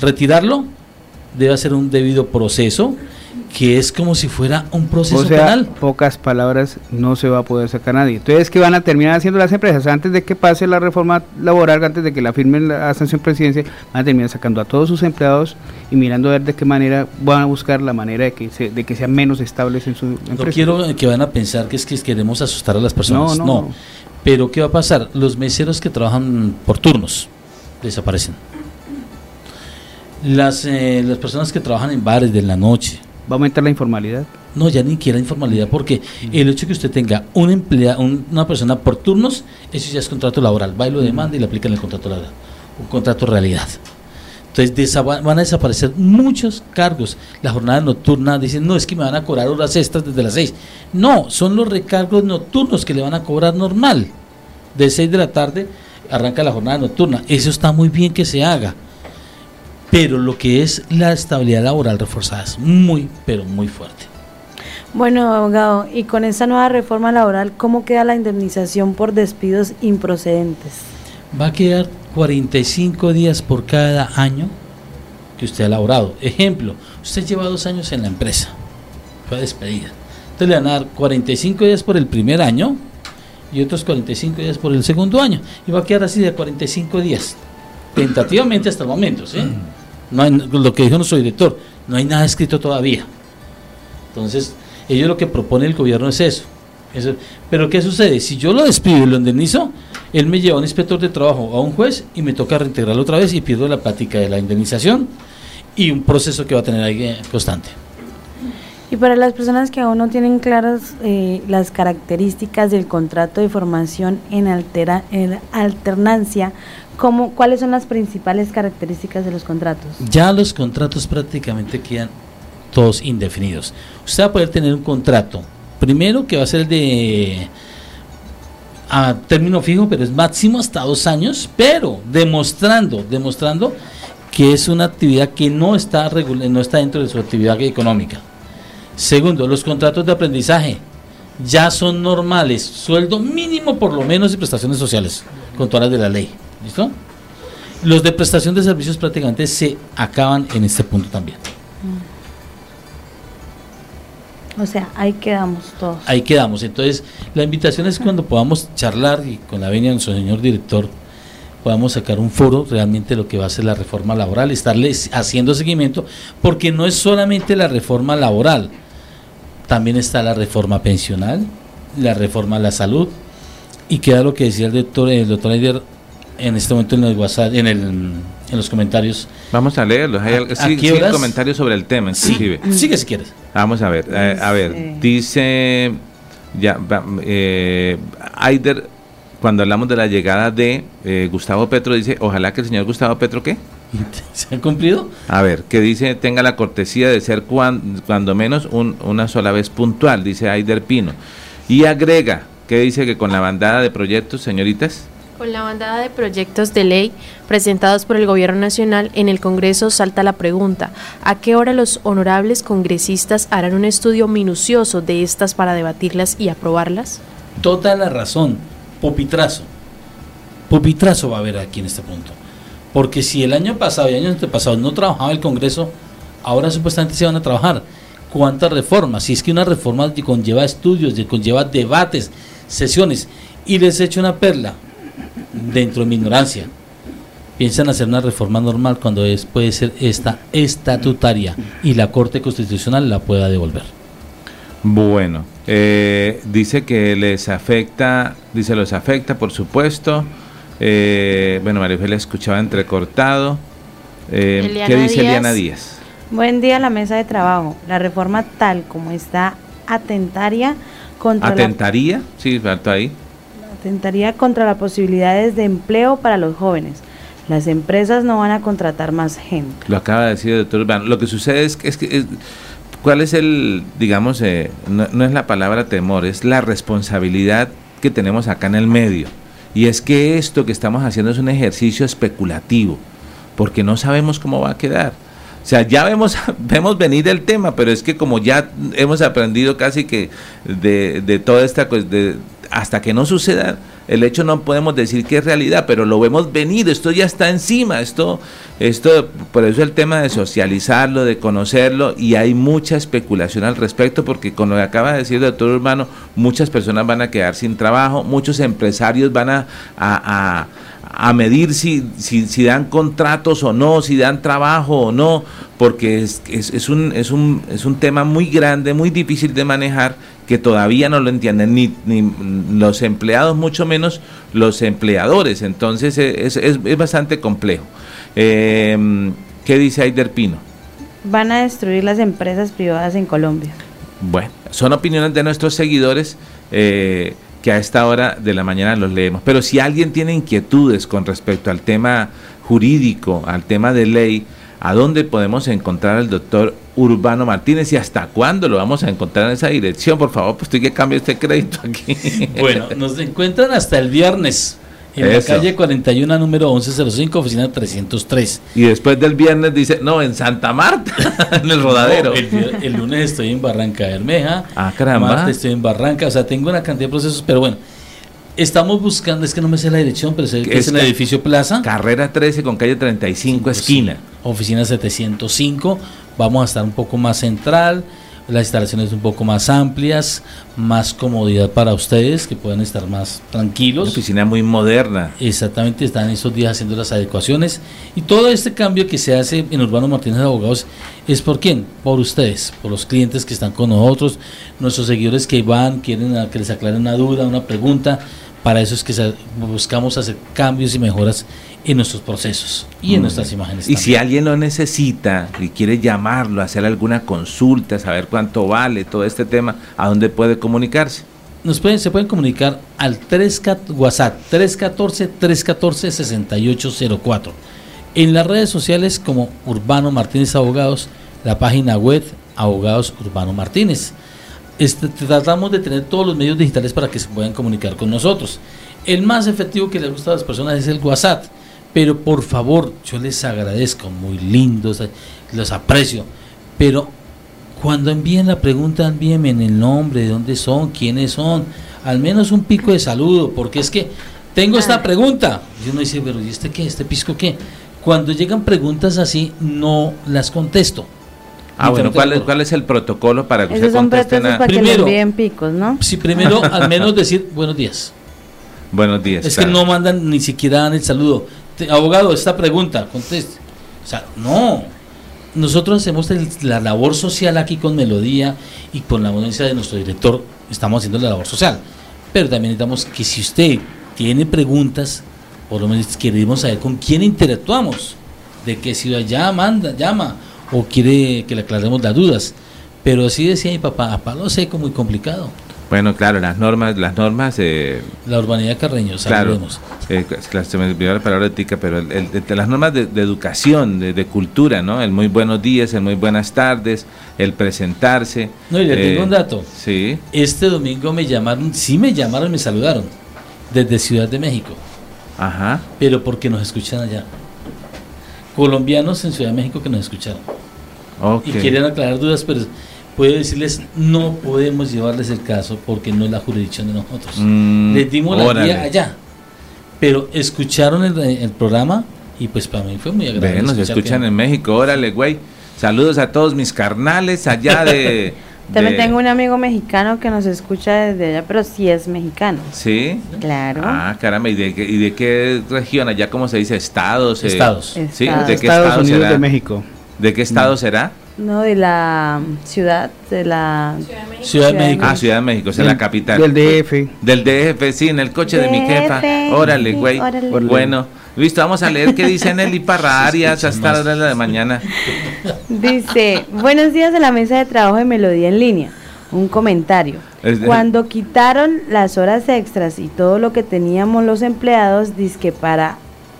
retirarlo, debe hacer un debido proceso que es como si fuera un proceso o sea, pocas palabras no se va a poder sacar nadie. Entonces, ¿qué van a terminar haciendo las empresas? Antes de que pase la reforma laboral, antes de que la firmen la sanción presidencia, van a terminar sacando a todos sus empleados y mirando a ver de qué manera van a buscar la manera de que, de que sean menos estables en su empresa. No quiero que van a pensar que es que queremos asustar a las personas. No, no, no. Pero, ¿qué va a pasar? Los meseros que trabajan por turnos desaparecen las, eh, las personas que trabajan en bares de la noche. ¿Va a aumentar la informalidad? No, ya ni quiera informalidad, porque el hecho de que usted tenga un una persona por turnos, eso ya es contrato laboral. Va y lo demanda y le aplican el contrato laboral, un contrato realidad. Entonces van a desaparecer muchos cargos. La jornada nocturna dicen, no, es que me van a cobrar horas extras desde las 6. No, son los recargos nocturnos que le van a cobrar normal. De 6 de la tarde arranca la jornada nocturna. Eso está muy bien que se haga pero lo que es la estabilidad laboral reforzada es muy, pero muy fuerte. Bueno, abogado, y con esta nueva reforma laboral, ¿cómo queda la indemnización por despidos improcedentes? Va a quedar 45 días por cada año que usted ha laborado. Ejemplo, usted lleva dos años en la empresa, fue despedida. Entonces le van a dar 45 días por el primer año y otros 45 días por el segundo año. Y va a quedar así de 45 días, tentativamente hasta el momento, ¿sí? No hay, lo que dijo nuestro director, no hay nada escrito todavía. Entonces, ellos lo que propone el gobierno es eso. Pero ¿qué sucede? Si yo lo despido y lo indemnizo, él me lleva a un inspector de trabajo, a un juez, y me toca reintegrarlo otra vez y pierdo la práctica de la indemnización y un proceso que va a tener ahí constante. Y para las personas que aún no tienen claras eh, las características del contrato de formación en, altera, en alternancia, ¿Cómo, ¿Cuáles son las principales características de los contratos? Ya los contratos prácticamente quedan todos indefinidos. Usted va a poder tener un contrato, primero que va a ser de a término fijo, pero es máximo hasta dos años, pero demostrando, demostrando que es una actividad que no está, no está dentro de su actividad económica. Segundo, los contratos de aprendizaje ya son normales, sueldo mínimo por lo menos y prestaciones sociales, con todas las de la ley. ¿Listo? Los de prestación de servicios prácticamente se acaban en este punto también. O sea, ahí quedamos todos. Ahí quedamos. Entonces, la invitación es cuando podamos charlar y con la venia de nuestro señor director podamos sacar un foro realmente lo que va a ser la reforma laboral, estarle haciendo seguimiento, porque no es solamente la reforma laboral, también está la reforma pensional, la reforma a la salud, y queda lo que decía el doctor, el doctor Aider en este momento en el WhatsApp, en, el, en los comentarios. Vamos a leerlos. Hay sí, comentarios sobre el tema, inclusive. Sí, sigue si quieres. Vamos a ver. Eh, a ver, dice ya eh, Aider, cuando hablamos de la llegada de eh, Gustavo Petro, dice, ojalá que el señor Gustavo Petro, ¿qué? ¿Se ha cumplido? A ver, que dice, tenga la cortesía de ser cuando menos un, una sola vez puntual, dice Aider Pino. Y agrega, que dice que con la bandada de proyectos, señoritas, con la bandada de proyectos de ley presentados por el Gobierno Nacional en el Congreso salta la pregunta, ¿a qué hora los honorables congresistas harán un estudio minucioso de estas para debatirlas y aprobarlas? Toda la razón, pupitrazo. Pupitrazo va a haber aquí en este punto. Porque si el año pasado y el año antepasado no trabajaba el Congreso, ahora supuestamente se van a trabajar. ¿Cuántas reformas? Si es que una reforma conlleva estudios, conlleva debates, sesiones. Y les echo una perla, dentro de mi ignorancia. piensan hacer una reforma normal cuando es, puede ser esta estatutaria y la Corte Constitucional la pueda devolver. Bueno, eh, dice que les afecta, dice los afecta, por supuesto. Eh, bueno, María le escuchaba entrecortado. Eh, ¿Qué dice Eliana Díaz? Buen día la mesa de trabajo. La reforma tal como está atentaria contra ¿Atentaría? sí, falta ahí. Atentaría contra las posibilidades de empleo para los jóvenes. Las empresas no van a contratar más gente. Lo acaba de decir el doctor Urbano. Lo que sucede es que, es que ¿cuál es el, digamos, eh, no es la palabra temor, es la responsabilidad que tenemos acá en el medio? Y es que esto que estamos haciendo es un ejercicio especulativo, porque no sabemos cómo va a quedar. O sea, ya vemos, vemos venir el tema, pero es que como ya hemos aprendido casi que de, de toda esta cosa, hasta que no suceda el hecho no podemos decir que es realidad, pero lo vemos venir, esto ya está encima, esto, esto, por eso el tema de socializarlo, de conocerlo, y hay mucha especulación al respecto, porque con lo que acaba de decir el doctor Urbano, muchas personas van a quedar sin trabajo, muchos empresarios van a, a, a medir si, si, si, dan contratos o no, si dan trabajo o no, porque es, es, es, un, es, un, es un tema muy grande, muy difícil de manejar que todavía no lo entienden ni, ni los empleados, mucho menos los empleadores. Entonces eh, es, es, es bastante complejo. Eh, ¿Qué dice Aider Pino? Van a destruir las empresas privadas en Colombia. Bueno, son opiniones de nuestros seguidores. Eh, que a esta hora de la mañana los leemos. Pero si alguien tiene inquietudes con respecto al tema jurídico, al tema de ley, ¿a dónde podemos encontrar al doctor Urbano Martínez y hasta cuándo lo vamos a encontrar en esa dirección. Por favor, pues estoy que cambie este crédito aquí. Bueno, nos encuentran hasta el viernes. En la calle 41, número 1105, oficina 303. Y después del viernes dice, no, en Santa Marta, en el rodadero. el, lunes estoy en Barranca Bermeja. Ah, caramba. Martes estoy en Barranca. O sea, tengo una cantidad de procesos, pero bueno. Estamos buscando, es que no me sé la dirección, pero sé que es, en el edificio Plaza. Carrera 13 con calle 35, esquina. Oficina 705 vamos a estar un poco más central, las instalaciones un poco más amplias, más comodidad para ustedes, que puedan estar más tranquilos. Una oficina muy moderna. Exactamente, están esos días haciendo las adecuaciones. Y todo este cambio que se hace en Urbano Martínez Abogados es por quién? Por ustedes, por los clientes que están con nosotros, nuestros seguidores que van, quieren que les aclaren una duda, una pregunta. Para eso es que buscamos hacer cambios y mejoras en nuestros procesos y en nuestras imágenes. Y si alguien lo necesita y quiere llamarlo, hacer alguna consulta, saber cuánto vale todo este tema, ¿a dónde puede comunicarse? Nos pueden, se pueden comunicar al 3, WhatsApp 314-314-6804. En las redes sociales como Urbano Martínez Abogados, la página web Abogados Urbano Martínez. Este, tratamos de tener todos los medios digitales para que se puedan comunicar con nosotros. El más efectivo que les gusta a las personas es el WhatsApp pero por favor, yo les agradezco, muy lindos, los aprecio. Pero cuando envíen la pregunta, envíenme en el nombre, de dónde son, quiénes son, al menos un pico de saludo, porque es que tengo esta pregunta. Y uno dice, pero ¿y este qué? ¿Este pisco qué? Cuando llegan preguntas así, no las contesto. Ah, bueno, ¿cuál es, ¿cuál es el protocolo para que usted conteste Para primero, que picos, ¿no? Sí, primero al menos decir buenos días. Buenos días. Es que no mandan ni siquiera dan el saludo. Abogado, esta pregunta, conteste. O sea, no. Nosotros hacemos la labor social aquí con Melodía y con la audiencia de nuestro director, estamos haciendo la labor social. Pero también necesitamos que si usted tiene preguntas, por lo menos queremos saber con quién interactuamos, de qué ciudad ya manda, llama, o quiere que le aclaremos las dudas. Pero así decía mi papá, a palo seco, muy complicado. Bueno, claro, las normas, las normas. Eh, la urbanidad Carreño, claro, eh, se me olvidó la palabra ética, pero el, las normas de, educación, de, cultura, ¿no? El muy buenos días, el muy buenas tardes, el presentarse. No, y le tengo un eh, dato. Sí. Este domingo me llamaron, sí me llamaron, me saludaron, desde Ciudad de México. Ajá. Pero porque nos escuchan allá. Colombianos en Ciudad de México que nos escucharon. Okay. Y quieren aclarar dudas, pero puedo decirles, no podemos llevarles el caso porque no es la jurisdicción de nosotros. Mm, Les dimos la guía allá, pero escucharon el, programa y pues para mí fue muy agradable. nos escuchan en México, órale, güey. Saludos a todos mis carnales allá de, También tengo un amigo mexicano que nos escucha desde allá, pero sí es mexicano. ¿Sí? Claro. Ah, caramba, ¿y de, qué, y de qué región? Allá, ¿cómo se dice? ¿Estados? Eh? Estados. ¿Sí? ¿De qué Estados estado Unidos será? de México. ¿De qué estado será? No, de la ciudad, de la... Ciudad de México. Ah, Ciudad de México, es la capital. Del DF. Del DF, sí, en el coche de mi jefa. Órale, güey. Bueno, listo, vamos a leer qué dice Nelly Parra Arias hasta la hora de la mañana. Dice, buenos días de la mesa de trabajo de Melodía en línea. Un comentario. Cuando quitaron las horas extras y todo lo que teníamos los empleados, dice que para,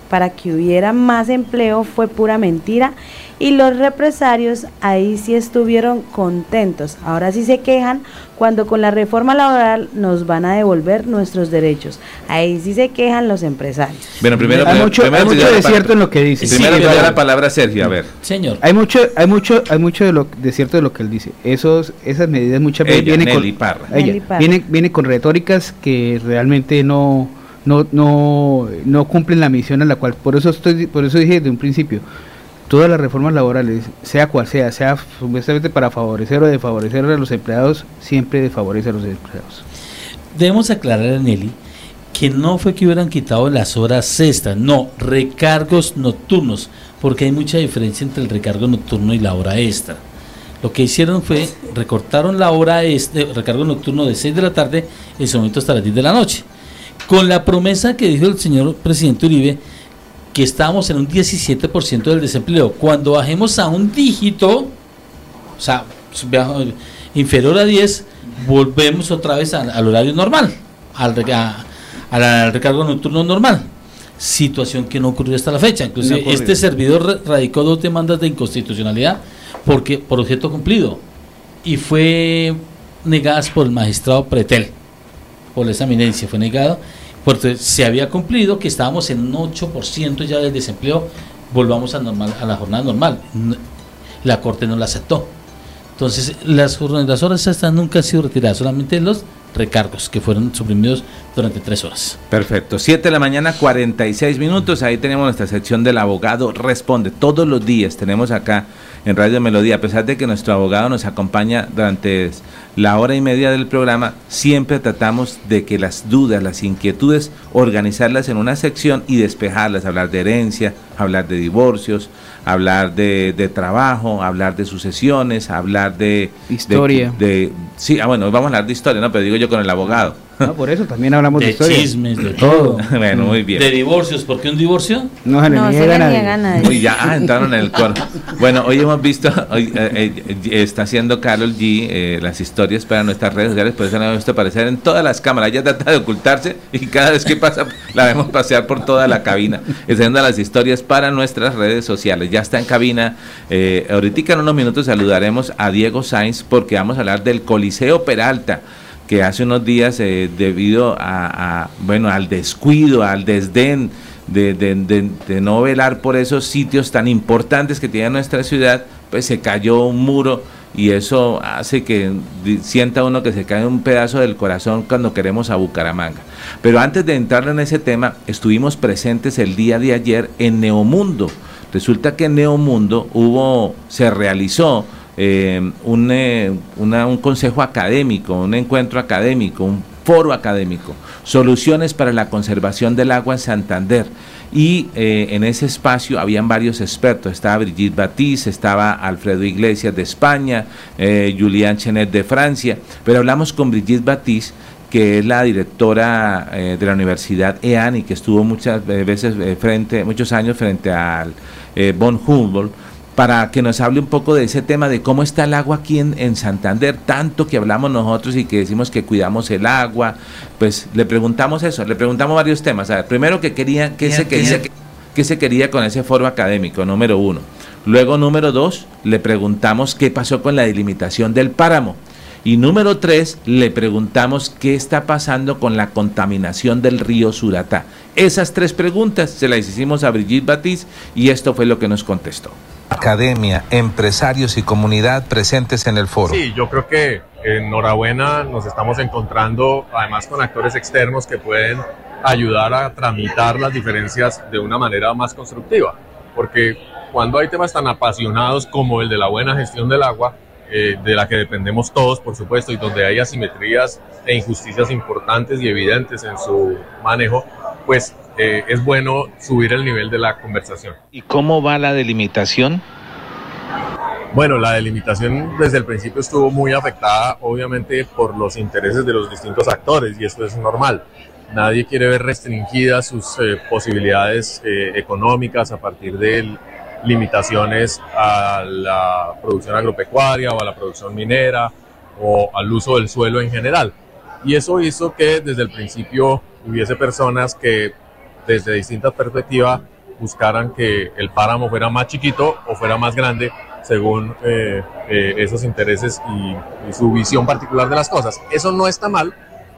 para que hubiera más empleo fue pura mentira y los represarios ahí sí estuvieron contentos. Ahora sí se quejan cuando con la reforma laboral nos van a devolver nuestros derechos. Ahí sí se quejan los empresarios. Bueno, primero, hay mucho, primero hay mucho de cierto en lo que dice. Primero sí, la palabra Sergio, a ver. Señor. Hay mucho, hay mucho, hay mucho de lo de cierto de lo que él dice. Esos, esas medidas muchas veces vienen con, Viene, viene con retóricas que realmente no no, no, no cumplen la misión a la cual, por eso estoy, por eso dije desde un principio, todas las reformas laborales, sea cual sea, sea supuestamente para favorecer o desfavorecer a los empleados, siempre desfavorece a los empleados. Debemos aclarar Nelly que no fue que hubieran quitado las horas extras, no, recargos nocturnos, porque hay mucha diferencia entre el recargo nocturno y la hora extra. Lo que hicieron fue recortaron la hora este, recargo nocturno de 6 de la tarde en su momento hasta las 10 de la noche. Con la promesa que dijo el señor presidente Uribe que estamos en un 17% del desempleo. Cuando bajemos a un dígito, o sea, inferior a 10, volvemos otra vez al, horario normal, al, al, recargo nocturno normal. Situación que no ocurrió hasta la fecha. Incluso este servidor radicó dos demandas de inconstitucionalidad porque por objeto cumplido y fue negadas por el magistrado Pretel, por esa eminencia, fue negado porque se había cumplido que estábamos en un 8% ya del desempleo, volvamos a, normal, a la jornada normal. La Corte no la aceptó. Entonces, las, las horas estas nunca han sido retiradas, solamente los recargos que fueron suprimidos durante tres horas. Perfecto. Siete de la mañana, 46 minutos. Ahí tenemos nuestra sección del abogado responde. Todos los días tenemos acá en Radio Melodía, a pesar de que nuestro abogado nos acompaña durante la hora y media del programa, siempre tratamos de que las dudas, las inquietudes, organizarlas en una sección y despejarlas, hablar de herencia, hablar de divorcios, hablar de, de trabajo, hablar de sucesiones, hablar de... Historia. De, sí, ah, bueno, vamos a hablar de historia, ¿no? Pero digo yo con el abogado. No, por eso también hablamos de, de historia. chismes, de todo. bueno, muy bien. De divorcios, ¿por qué un divorcio? No se le no, niega, le ya ah, entraron en el cuerpo. Bueno, hoy hemos visto, hoy eh, eh, está haciendo Carol G eh, las historias para nuestras redes sociales, por eso la hemos visto aparecer en todas las cámaras. Ella trata de ocultarse y cada vez que pasa la vemos pasear por toda la cabina, haciendo las historias para nuestras redes sociales. Ya está en cabina. ahorita en unos minutos saludaremos a Diego Sainz porque vamos a hablar del Coliseo Peralta que hace unos días, eh, debido a, bueno, al descuido, al desdén de, de, no velar por esos sitios tan importantes que tiene nuestra ciudad, pues se cayó un muro y eso hace que sienta uno que se cae un pedazo del corazón cuando queremos a Bucaramanga. Pero antes de entrar en ese tema, estuvimos presentes el día de ayer en Neomundo. Resulta que en Neomundo hubo, se realizó eh, un, eh, un consejo académico, un encuentro académico, un foro académico, soluciones para la conservación del agua en Santander. Y eh, en ese espacio habían varios expertos, estaba Brigitte Batis, estaba Alfredo Iglesias de España, Julián Chenet de Francia, pero hablamos con Brigitte Batis, que es la directora de la Universidad EAN y que estuvo muchas veces frente, muchos años frente al Von Humboldt para que nos hable un poco de ese tema de cómo está el agua aquí en, Santander, tanto que hablamos nosotros y que decimos que cuidamos el agua, pues le preguntamos eso, le preguntamos varios temas. A ver, primero que quería, qué se quería, qué se quería con ese foro académico, número uno. Luego, número dos, le preguntamos qué pasó con la delimitación del páramo. Y número tres, le preguntamos qué está pasando con la contaminación del río Suratá. Esas tres preguntas se las hicimos a Brigitte Batiz y esto fue lo que nos contestó academia, empresarios y comunidad presentes en el foro. Sí, yo creo que enhorabuena nos estamos encontrando además con actores externos que pueden ayudar a tramitar las diferencias de una manera más constructiva, porque cuando hay temas tan apasionados como el de la buena gestión del agua, eh, de la que dependemos todos, por supuesto, y donde hay asimetrías e injusticias importantes y evidentes en su manejo, pues eh, es bueno subir el nivel de la conversación. ¿Y cómo va la delimitación? Bueno, la delimitación desde el principio estuvo muy afectada, obviamente, por los intereses de los distintos actores, y eso es normal. Nadie quiere ver restringidas sus eh, posibilidades eh, económicas a partir de limitaciones a la producción agropecuaria o a la producción minera o al uso del suelo en general. Y eso hizo que desde el principio hubiese personas que desde distintas perspectivas buscaran que el páramo fuera más chiquito o fuera más grande según eh, esos intereses y, y su visión particular de las cosas. Eso no está mal,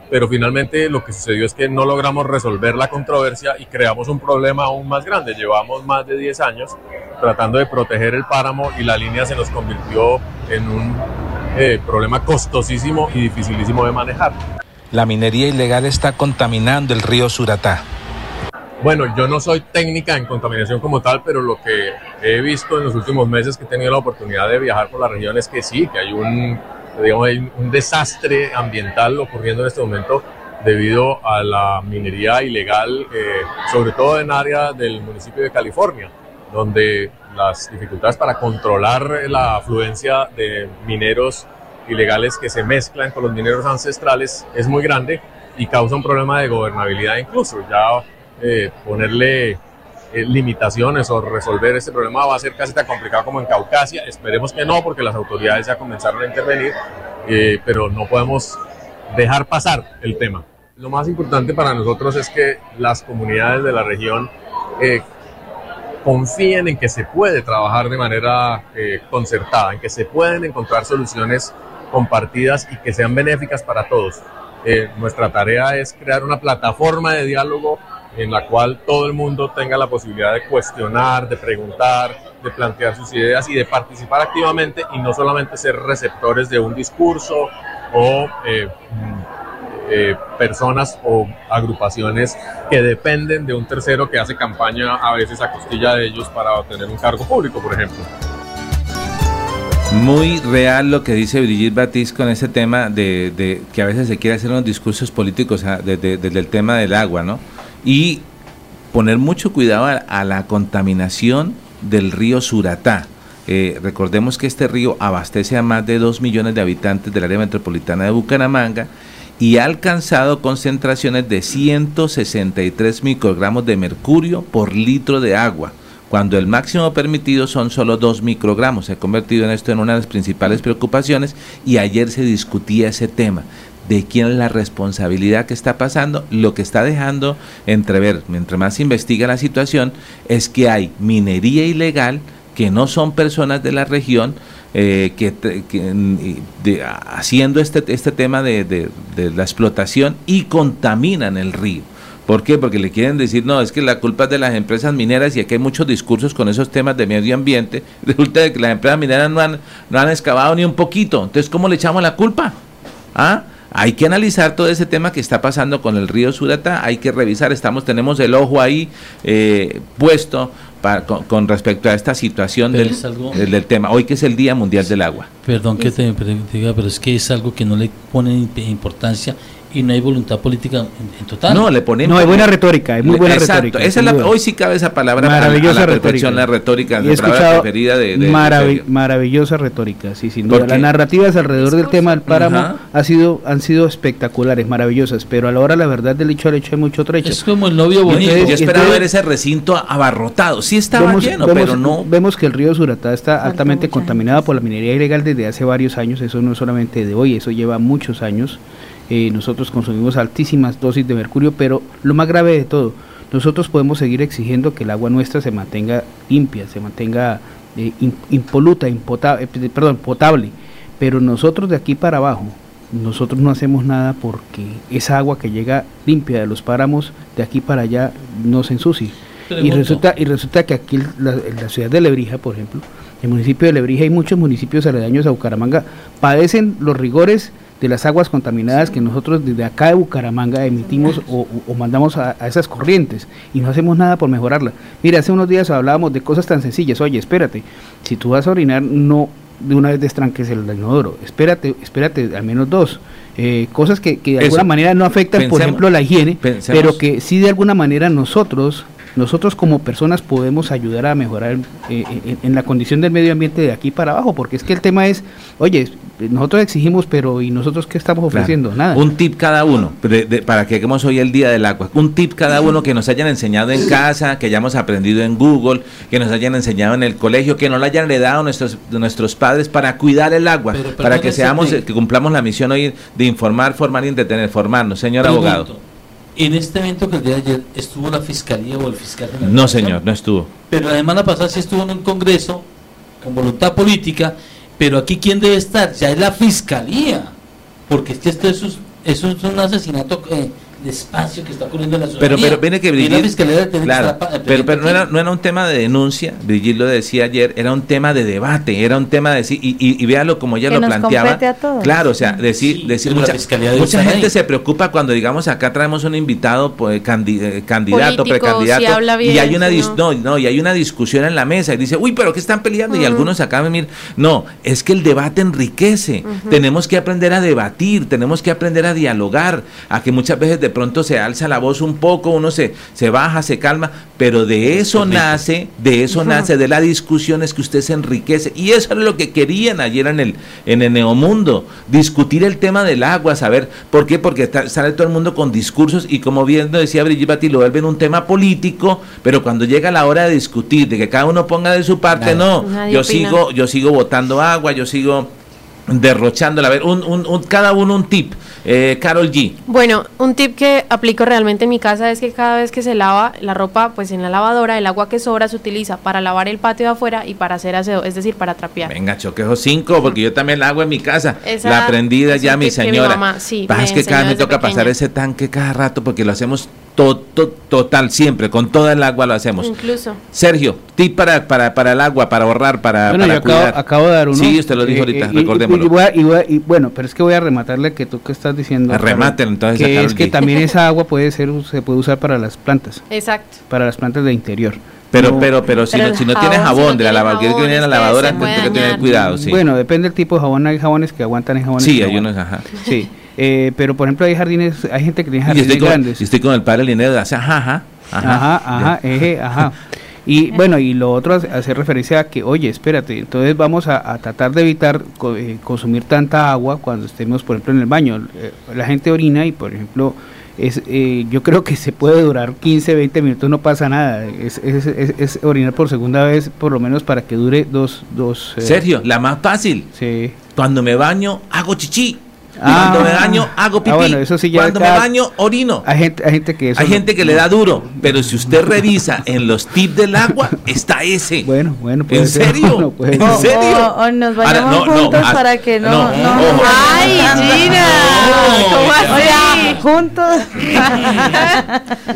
pero finalmente lo que sucedió es que no logramos resolver la controversia y creamos un problema aún más grande. Llevamos más de 10 años tratando de proteger el páramo y la línea se nos convirtió en un eh, problema costosísimo y dificilísimo de manejar. La minería ilegal está contaminando el río Suratá. Bueno, yo no soy técnica en contaminación como tal, pero lo que he visto en los últimos meses que he tenido la oportunidad de viajar por la región es que sí, que hay un digamos, un desastre ambiental ocurriendo en este momento debido a la minería ilegal, eh, sobre todo en área del municipio de California, donde las dificultades para controlar la afluencia de mineros ilegales que se mezclan con los mineros ancestrales es muy grande y causa un problema de gobernabilidad incluso. Ya eh, ponerle eh, limitaciones o resolver este problema va a ser casi tan complicado como en Caucasia. Esperemos que no, porque las autoridades ya comenzaron a intervenir, eh, pero no podemos dejar pasar el tema. Lo más importante para nosotros es que las comunidades de la región eh, confíen en que se puede trabajar de manera concertada, en que se pueden encontrar soluciones compartidas y que sean benéficas para todos. nuestra tarea es crear una plataforma de diálogo en la cual todo el mundo tenga la posibilidad de cuestionar, de preguntar, de plantear sus ideas y de participar activamente y no solamente ser receptores de un discurso o eh, mm, eh, personas o agrupaciones que dependen de un tercero que hace campaña a veces a costilla de ellos para obtener un cargo público, por ejemplo. Muy real lo que dice Brigitte Batiste con ese tema de, que a veces se quiere hacer unos discursos políticos desde el tema del agua, ¿no? Y poner mucho cuidado a, la contaminación del río Suratá. Eh, recordemos que este río abastece a más de 2 millones de habitantes del área metropolitana de Bucaramanga y ha alcanzado concentraciones de 163 microgramos de mercurio por litro de agua, cuando el máximo permitido son solo 2 microgramos. Se ha convertido en esto en una de las principales preocupaciones y ayer se discutía ese tema de quién es la responsabilidad que está pasando, lo que está dejando entrever, mientras más se investiga la situación, es que hay minería ilegal, que no son personas de la región, eh, que, haciendo este, este tema de, de, la explotación y contaminan el río. ¿Por qué? Porque le quieren decir, no, es que la culpa es de las empresas mineras y aquí hay muchos discursos con esos temas de medio ambiente. Resulta que las empresas mineras no han, no han excavado ni un poquito. Entonces, ¿cómo le echamos la culpa? ¿Ah? Hay que analizar todo ese tema que está pasando con el río Surata, hay que revisar, estamos, tenemos el ojo ahí eh, puesto con, respecto a esta situación del, del, tema, hoy que es el Día Mundial del Agua. Perdón que te diga, pero es que es algo que no le pone importancia y no hay voluntad política en, total. No, le ponemos. No, hay buena retórica, hay muy buena retórica. hoy sí cabe esa palabra maravillosa la retórica. la retórica, la preferida de, maravillosa retórica, sí, sin duda. Las narrativas alrededor del tema del páramo ha sido, han sido espectaculares, maravillosas, pero a la hora la verdad del hecho al hecho hay mucho trecho. Es como el novio bonito. Yo esperaba ver ese recinto abarrotado. Sí estaba lleno, pero no. Vemos que el río Suratá está altamente contaminado por la minería ilegal desde hace varios años. Eso no es solamente de hoy, eso lleva muchos años. Eh, nosotros consumimos altísimas dosis de mercurio, pero lo más grave de todo, nosotros podemos seguir exigiendo que el agua nuestra se mantenga limpia, se mantenga eh, impoluta, impotable, eh, perdón, potable, pero nosotros de aquí para abajo, nosotros no hacemos nada porque esa agua que llega limpia de los páramos de aquí para allá no se ensucie. Y resulta, y resulta que aquí la, en la ciudad de Lebrija, por ejemplo, el municipio de Lebrija y muchos municipios aledaños a Bucaramanga padecen los rigores de las aguas contaminadas que nosotros desde acá de Bucaramanga emitimos o, mandamos a, esas corrientes y no hacemos nada por mejorarla. Mira, hace unos días hablábamos de cosas tan sencillas. Oye, espérate, si tú vas a orinar, no de una vez destranques el inodoro. Espérate, espérate al menos dos. Eh, cosas que, que de alguna manera no afectan, por ejemplo, la higiene, pero que sí de alguna manera nosotros nosotros como personas podemos ayudar a mejorar eh, en, la condición del medio ambiente de aquí para abajo, porque es que el tema es, oye, nosotros exigimos, pero ¿y nosotros qué estamos ofreciendo? Nada. Un tip cada uno, para que hagamos hoy el Día del Agua. Un tip cada uno que nos hayan enseñado en casa, que hayamos aprendido en Google, que nos hayan enseñado en el colegio, que nos lo hayan heredado nuestros, nuestros padres para cuidar el agua, para que seamos, que cumplamos la misión hoy de informar, formar y entretener, formarnos, señor abogado. En este evento que el día de ayer estuvo la fiscalía o el fiscal general. No, señor, no estuvo. Pero la semana pasada sí estuvo en un congreso con voluntad política. Pero aquí, ¿quién debe estar? Ya es la fiscalía. Porque es que esto es, es un, asesinato eh, espacio que está ocurriendo en la ciudad. Pero, pero viene que Brigitte, claro, pero, pero no, era, no era un tema de denuncia, Brigitte lo decía ayer, era un tema de debate, era un tema de decir, y, y, véalo como ella lo planteaba. Claro, o sea, decir, decir mucha, mucha gente se preocupa cuando digamos acá traemos un invitado pues, eh, candidato, precandidato, y hay una no. no, y hay una discusión en la mesa y dice, uy, pero ¿qué están peleando? Y algunos acá me no, es que el debate enriquece, tenemos que aprender a debatir, tenemos que aprender a dialogar, a que muchas veces de pronto se alza la voz un poco, uno se, se baja, se calma, pero de eso nace, de eso nace, de la discusión es que usted se enriquece. Y eso es lo que querían ayer en el, en el Neomundo, discutir el tema del agua, saber por qué, porque sale todo el mundo con discursos y como bien decía Brigitte Bati, lo vuelven un tema político, pero cuando llega la hora de discutir, de que cada uno ponga de su parte, no, yo sigo, yo sigo botando agua, yo sigo derrochándola. A ver, un, un, cada uno un tip. Eh, Carol G. Bueno, un tip que aplico realmente en mi casa es que cada vez que se lava la ropa, pues en la lavadora, el agua que sobra se utiliza para lavar el patio de afuera y para hacer aseo, es decir, para trapear. Venga, choquejo cinco, porque yo también la hago en mi casa. la aprendida ya mi señora. Mi sí, es que cada vez me toca pasar ese tanque cada rato porque lo hacemos total, siempre, con toda el agua lo hacemos. Incluso. Sergio, tip para, para, para el agua, para ahorrar, para, bueno, para yo acabo, acabo, de dar uno. Sí, usted lo dijo ahorita, recordémoslo. Y, bueno, pero es que voy a rematarle que tú que estás diciendo. Rematen, entonces. Que es que también esa agua puede ser, se puede usar para las plantas. Exacto. Para las plantas de interior. Pero, pero, pero, si, no, si no tiene jabón de la lavadora, que viene en la lavadora, tiene que tener cuidado, sí. Bueno, depende del tipo de jabón. Hay jabones que aguantan y jabones Sí, hay unos, ajá. Sí. Eh, pero por ejemplo hay jardines, hay gente que tiene jardines grandes. y estoy con el padre Linero, hace ajá, ajá, ajá, ajá, ajá, ajá. Y bueno, y lo otro hace referencia a que, oye, espérate, entonces vamos a, tratar de evitar eh, consumir tanta agua cuando estemos, por ejemplo, en el baño. Eh, la gente orina y, por ejemplo, es, yo creo que se puede durar 15, 20 minutos, no pasa nada. Es, es, es, orinar por segunda vez, por lo menos para que dure dos... dos Sergio, la más fácil. Sí. Cuando me baño, hago chichi cuando me baño, hago ah, pipí. cuando me baño, orino. Hay gente, hay gente que Hay gente que le da duro, pero si usted revisa en los tips del agua, está ese. Bueno, bueno, ¿En serio? ¿En serio? O, nos vayamos juntos para que no. no, ¡Ay, Gina! ¿Cómo así? Juntos.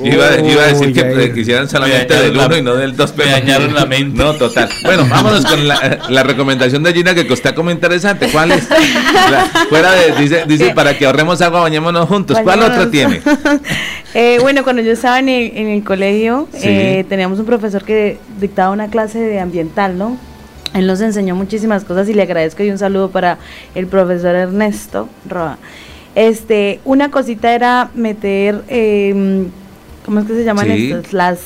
iba, iba, a decir que quisieran solamente del uno y no del dos, pero. Me dañaron la mente. No, total. Bueno, vámonos con la, la recomendación de Gina que está como interesante. ¿Cuál es? fuera de dice, dice para que ahorremos agua, bañémonos juntos. ¿Cuál otra tiene? eh, bueno, cuando yo estaba en el, en el colegio, eh, teníamos un profesor que dictaba una clase de ambiental, ¿no? Él nos enseñó muchísimas cosas y le agradezco y un saludo para el profesor Ernesto Roa. Este, una cosita era meter, eh, ¿cómo es que se llaman estas? Las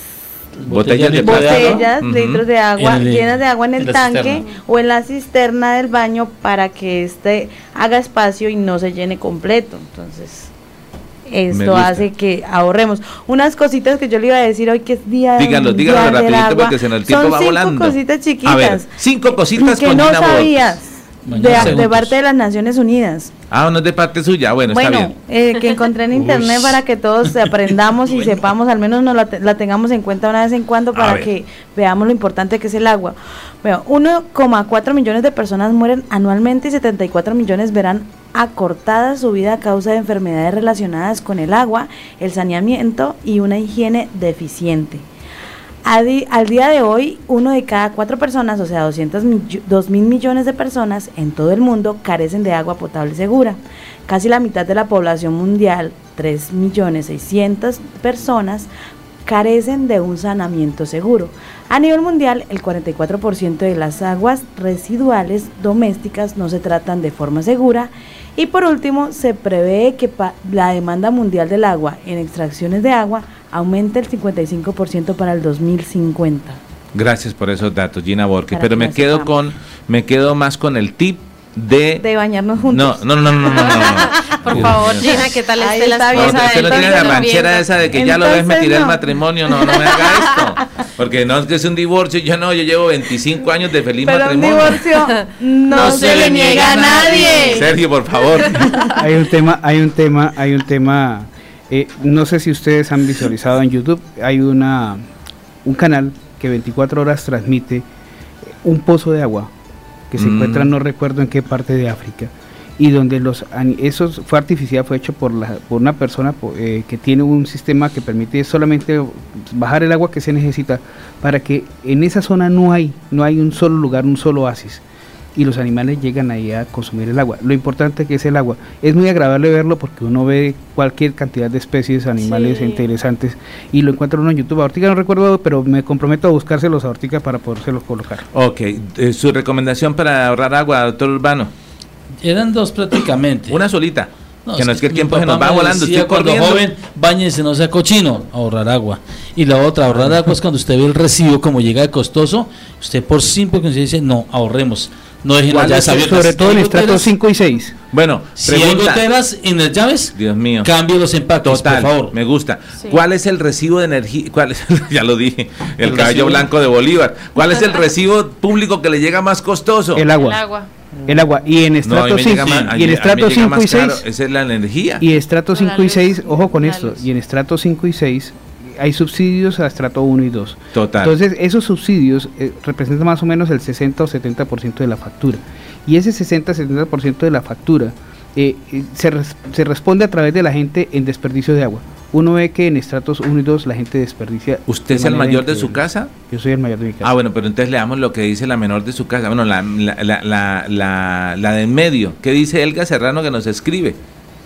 botellas, de botellas litros de agua llenas de agua en el tanque o en la cisterna del baño para que este haga espacio y no se llene completo. Entonces esto hace que ahorremos. Unas cositas que yo le iba a decir hoy que es día díganlo díganlo rapidito porque se nos el tiempo va volando. cinco cositas chiquitas a ver, cinco cositas que no sabías de, parte de las Naciones Unidas. Ah, no es de parte suya, bueno, está bien. Eh, que encontré en internet para que todos aprendamos y sepamos, al menos nos la, tengamos en cuenta una vez en cuando para que veamos lo importante que es el agua. Bueno, 1,4 millones de personas mueren anualmente y 74 millones verán acortada su vida a causa de enfermedades relacionadas con el agua, el saneamiento y una higiene deficiente al día de hoy, uno de cada cuatro personas, o sea, 200 2 mil millones de personas en todo el mundo carecen de agua potable segura. Casi la mitad de la población mundial, 3 millones 600 personas, carecen de un saneamiento seguro. A nivel mundial, el 44% de las aguas residuales domésticas no se tratan de forma segura. Y por último, se prevé que la demanda mundial del agua en extracciones de agua aumente el 55% para el 2050. Gracias por esos datos, Gina Borges. Pero me quedo con, me quedo más con el tip de... De bañarnos juntos. No, no, no, no, no. no, Por favor, Gina, ¿qué tal esté la esposa? No, usted no tiene la ranchera esa de que ya lo ves, me tiré el matrimonio. No, no me haga esto. Porque no es que es un divorcio. Yo no, yo llevo 25 años de feliz Pero matrimonio. un divorcio no, se, le niega a nadie. Sergio, por favor. hay un tema, hay un tema, hay un tema... Eh, no sé si ustedes han visualizado en YouTube, hay una un canal que 24 horas transmite un pozo de agua que se encuentra mm. no recuerdo en qué parte de África y donde los eso fue artificial fue hecho por, la, por una persona eh, que tiene un sistema que permite solamente bajar el agua que se necesita para que en esa zona no hay no hay un solo lugar un solo oasis y los animales llegan ahí a consumir el agua. Lo importante que es el agua. Es muy agradable verlo porque uno ve cualquier cantidad de especies, animales interesantes y lo encuentra uno en YouTube. Ahorita no recuerdo, pero me comprometo a buscárselos a Ortica para podérselos colocar. Ok, eh, su recomendación para ahorrar agua, doctor Urbano. Eran dos prácticamente. Una solita. Que no es que el tiempo se nos va volando. Estoy cuando joven, bañese, no sea cochino, ahorrar agua. Y la otra, ahorrar agua es cuando usted ve el recibo como llega de costoso, usted por simple que dice, no, ahorremos no dejen las llaves abiertas. Sobre todo en estratos 5 y 6. Bueno, si hay goteras en las llaves, Dios mío. cambie los empaques, por favor. Me gusta. ¿Cuál es el recibo de energía? ¿Cuál es, ya lo dije, el, caballo blanco de Bolívar. ¿Cuál es el recibo público que le llega más costoso? El agua. El agua. El agua. Y en estrato 5 y, en estrato 5 y 6. esa es la energía. Y estrato 5 y 6, ojo con esto. Y en estrato 5 y 6 hay subsidios a estrato 1 y 2. Total. Entonces, esos subsidios eh, representan más o menos el 60 o 70% de la factura. Y ese 60-70% de la factura eh, eh, se, se, responde a través de la gente en desperdicio de agua. Uno ve que en estratos 1 y 2 la gente desperdicia. ¿Usted es el mayor de su casa? Yo soy el mayor de mi casa. Ah, bueno, pero entonces leamos lo que dice la menor de su casa. Bueno, la, la, la, la de en medio. ¿Qué dice Elga Serrano que nos escribe?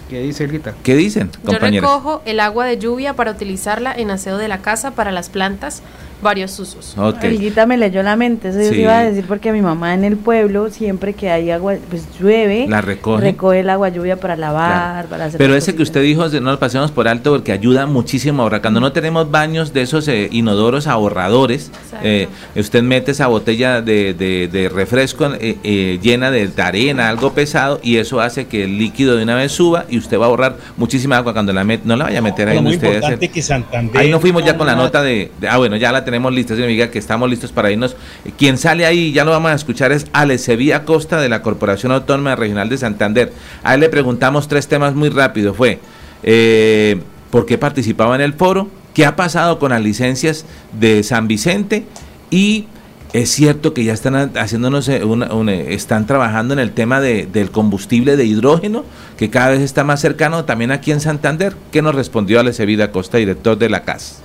¿Qué dice Elguita? ¿Qué dicen, compañeros? Yo recojo el agua de lluvia para utilizarla en aseo de la casa, para las plantas, varios usos. Okay. me leyó la mente, eso yo iba a decir porque mi mamá en el pueblo, siempre que hay agua, pues llueve, la recoge. recoge el agua lluvia para lavar, para hacer Pero ese que usted dijo, no lo pasemos por alto porque ayuda muchísimo a ahorrar. Cuando no tenemos baños de esos eh, inodoros ahorradores, eh, usted mete esa botella de, de, refresco eh, llena de arena, algo pesado, y eso hace que el líquido de una vez suba y usted va a ahorrar muchísima agua cuando la mete. No la vaya a meter ahí. Muy importante que Santander. Ahí no fuimos ya con la nota de, Ah, bueno, ya la tenemos lista, amiga, que estamos listos para irnos. Quien sale ahí, ya lo vamos a escuchar, es Ale Sevilla Costa de la Corporación Autónoma Regional de Santander. A él le preguntamos tres temas muy rápido. Fue, eh, ¿por qué participaba en el foro? ¿Qué ha pasado con las licencias de San Vicente? Y es cierto que ya están haciéndonos eh, eh, están trabajando en el tema de, del combustible de hidrógeno, que cada vez está más cercano también aquí en Santander. ¿Qué nos respondió Ale Sevilla Costa, director de la CAS?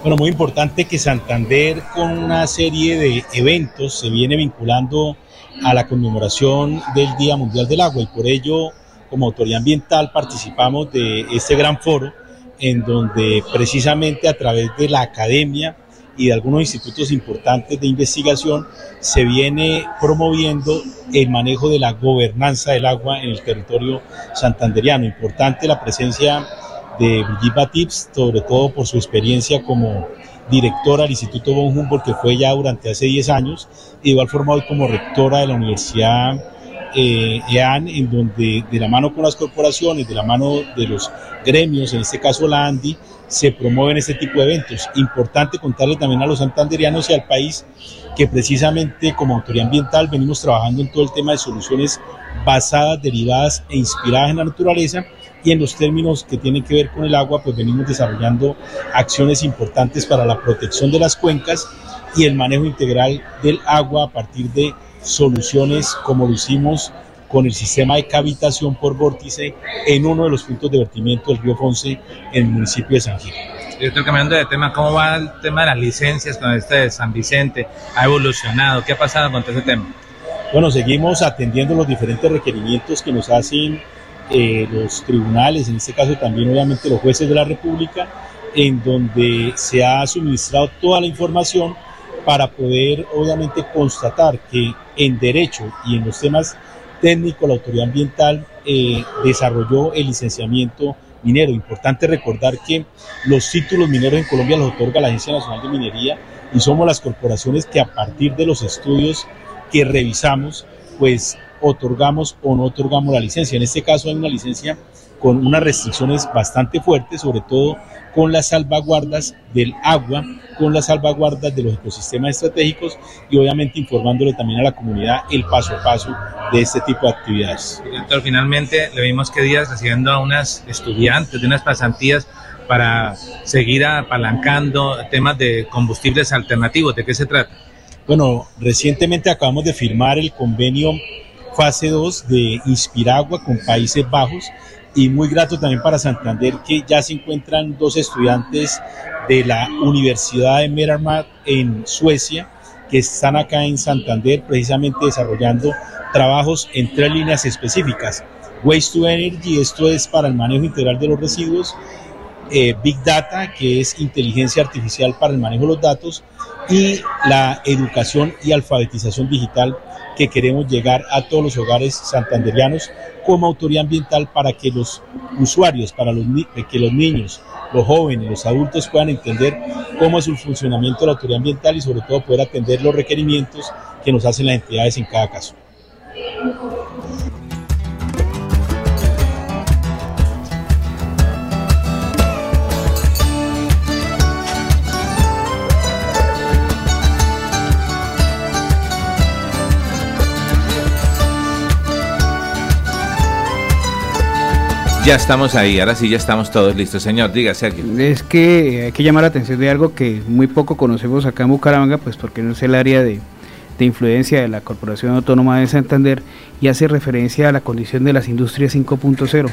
Bueno, muy importante que Santander con una serie de eventos se viene vinculando a la conmemoración del Día Mundial del Agua y por ello como autoridad ambiental participamos de este gran foro en donde precisamente a través de la academia y de algunos institutos importantes de investigación se viene promoviendo el manejo de la gobernanza del agua en el territorio santanderiano. Importante la presencia de Brigitte Batips, sobre todo por su experiencia como directora del Instituto von Humboldt, que fue ya durante hace 10 años, y igual forma hoy como rectora de la Universidad eh, EAN, en donde de la mano con las corporaciones, de la mano de los gremios, en este caso la ANDI, se promueven este tipo de eventos. Importante contarle también a los santanderianos y al país que precisamente como autoridad ambiental venimos trabajando en todo el tema de soluciones basadas, derivadas e inspiradas en la naturaleza y en los términos que tienen que ver con el agua, pues venimos desarrollando acciones importantes para la protección de las cuencas y el manejo integral del agua a partir de soluciones como lo hicimos con el sistema de cavitación por vórtice en uno de los puntos de vertimiento del río Fonse en el municipio de San Gil. estoy cambiando de tema, ¿cómo va el tema de las licencias con este de San Vicente? ¿Ha evolucionado? ¿Qué ha pasado con este tema? Bueno, seguimos atendiendo los diferentes requerimientos que nos hacen eh, los tribunales, en este caso también obviamente los jueces de la República, en donde se ha suministrado toda la información para poder obviamente constatar que en derecho y en los temas técnicos la autoridad ambiental eh, desarrolló el licenciamiento minero. Importante recordar que los títulos mineros en Colombia los otorga la Agencia Nacional de Minería y somos las corporaciones que a partir de los estudios que revisamos, pues otorgamos o no otorgamos la licencia. En este caso hay una licencia con unas restricciones bastante fuertes, sobre todo con las salvaguardas del agua, con las salvaguardas de los ecosistemas estratégicos y obviamente informándole también a la comunidad el paso a paso de este tipo de actividades. Director, finalmente le vimos que días recibiendo a unas estudiantes de unas pasantías para seguir apalancando temas de combustibles alternativos. ¿De qué se trata? Bueno, recientemente acabamos de firmar el convenio fase 2 de Inspiragua con Países Bajos. Y muy grato también para Santander que ya se encuentran dos estudiantes de la Universidad de Merarmar en Suecia que están acá en Santander precisamente desarrollando trabajos en tres líneas específicas. Waste to Energy, esto es para el manejo integral de los residuos, eh, Big Data, que es inteligencia artificial para el manejo de los datos, y la educación y alfabetización digital que queremos llegar a todos los hogares santanderianos como autoridad ambiental para que los usuarios, para los, que los niños, los jóvenes, los adultos puedan entender cómo es el funcionamiento de la autoridad ambiental y sobre todo poder atender los requerimientos que nos hacen las entidades en cada caso. Ya estamos ahí, ahora sí ya estamos todos listos. Señor, diga, Sergio. Es que hay que llamar la atención de algo que muy poco conocemos acá en Bucaramanga, pues porque no es el área de, influencia de la Corporación Autónoma de Santander y hace referencia a la condición de las industrias 5.0.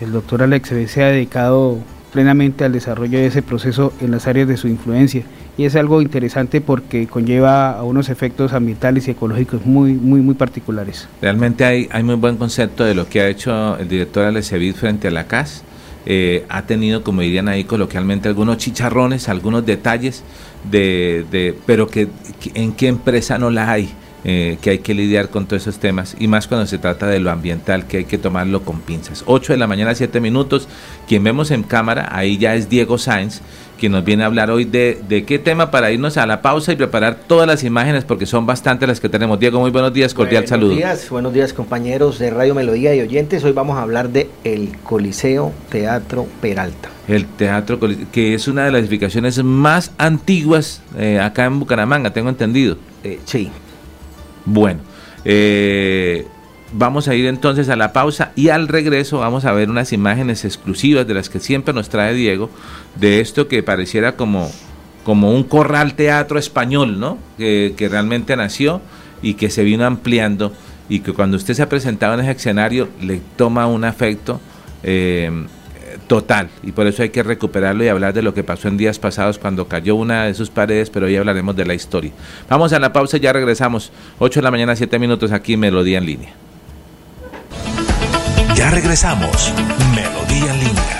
El doctor Alex se ha dedicado plenamente al desarrollo de ese proceso en las áreas de su influencia y es algo interesante porque conlleva a unos efectos ambientales y ecológicos muy muy muy particulares. Realmente hay, hay muy buen concepto de lo que ha hecho el director Alecevid frente a la CAS. Eh, ha tenido, como dirían ahí coloquialmente, algunos chicharrones, algunos detalles, de, de pero que, en qué empresa no la hay. Eh, que hay que lidiar con todos esos temas y más cuando se trata de lo ambiental que hay que tomarlo con pinzas. 8 de la mañana, 7 minutos. Quien vemos en cámara, ahí ya es Diego Sáenz, quien nos viene a hablar hoy de, de qué tema para irnos a la pausa y preparar todas las imágenes porque son bastantes las que tenemos. Diego, muy buenos días, cordial saludo. Buenos días, buenos días compañeros de Radio Melodía y oyentes. Hoy vamos a hablar de el Coliseo Teatro Peralta. El Teatro que es una de las edificaciones más antiguas eh, acá en Bucaramanga, tengo entendido. Eh, sí, bueno, eh, vamos a ir entonces a la pausa y al regreso vamos a ver unas imágenes exclusivas de las que siempre nos trae Diego, de esto que pareciera como, como un corral teatro español, ¿no? Que, realmente nació y que se vino ampliando y que cuando usted se ha presentado en ese escenario le toma un afecto. Eh, total y por eso hay que recuperarlo y hablar de lo que pasó en días pasados cuando cayó una de sus paredes, pero hoy hablaremos de la historia. Vamos a la pausa ya regresamos. 8 de la mañana, 7 minutos aquí Melodía en línea. Ya regresamos. Melodía línea.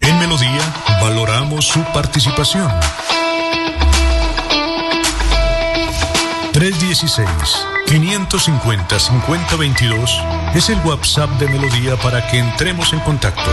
En Melodía valoramos su participación. 316-550-5022 es el WhatsApp de Melodía para que entremos en contacto.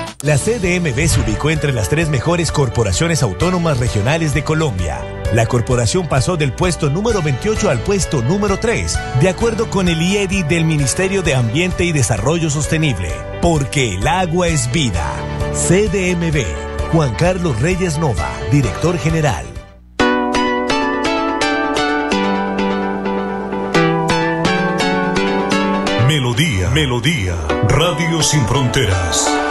La CDMB se ubicó entre las tres mejores corporaciones autónomas regionales de Colombia. La corporación pasó del puesto número 28 al puesto número 3, de acuerdo con el IEDI del Ministerio de Ambiente y Desarrollo Sostenible. Porque el agua es vida. CDMB. Juan Carlos Reyes Nova, director general. Melodía, Melodía, Radio Sin Fronteras.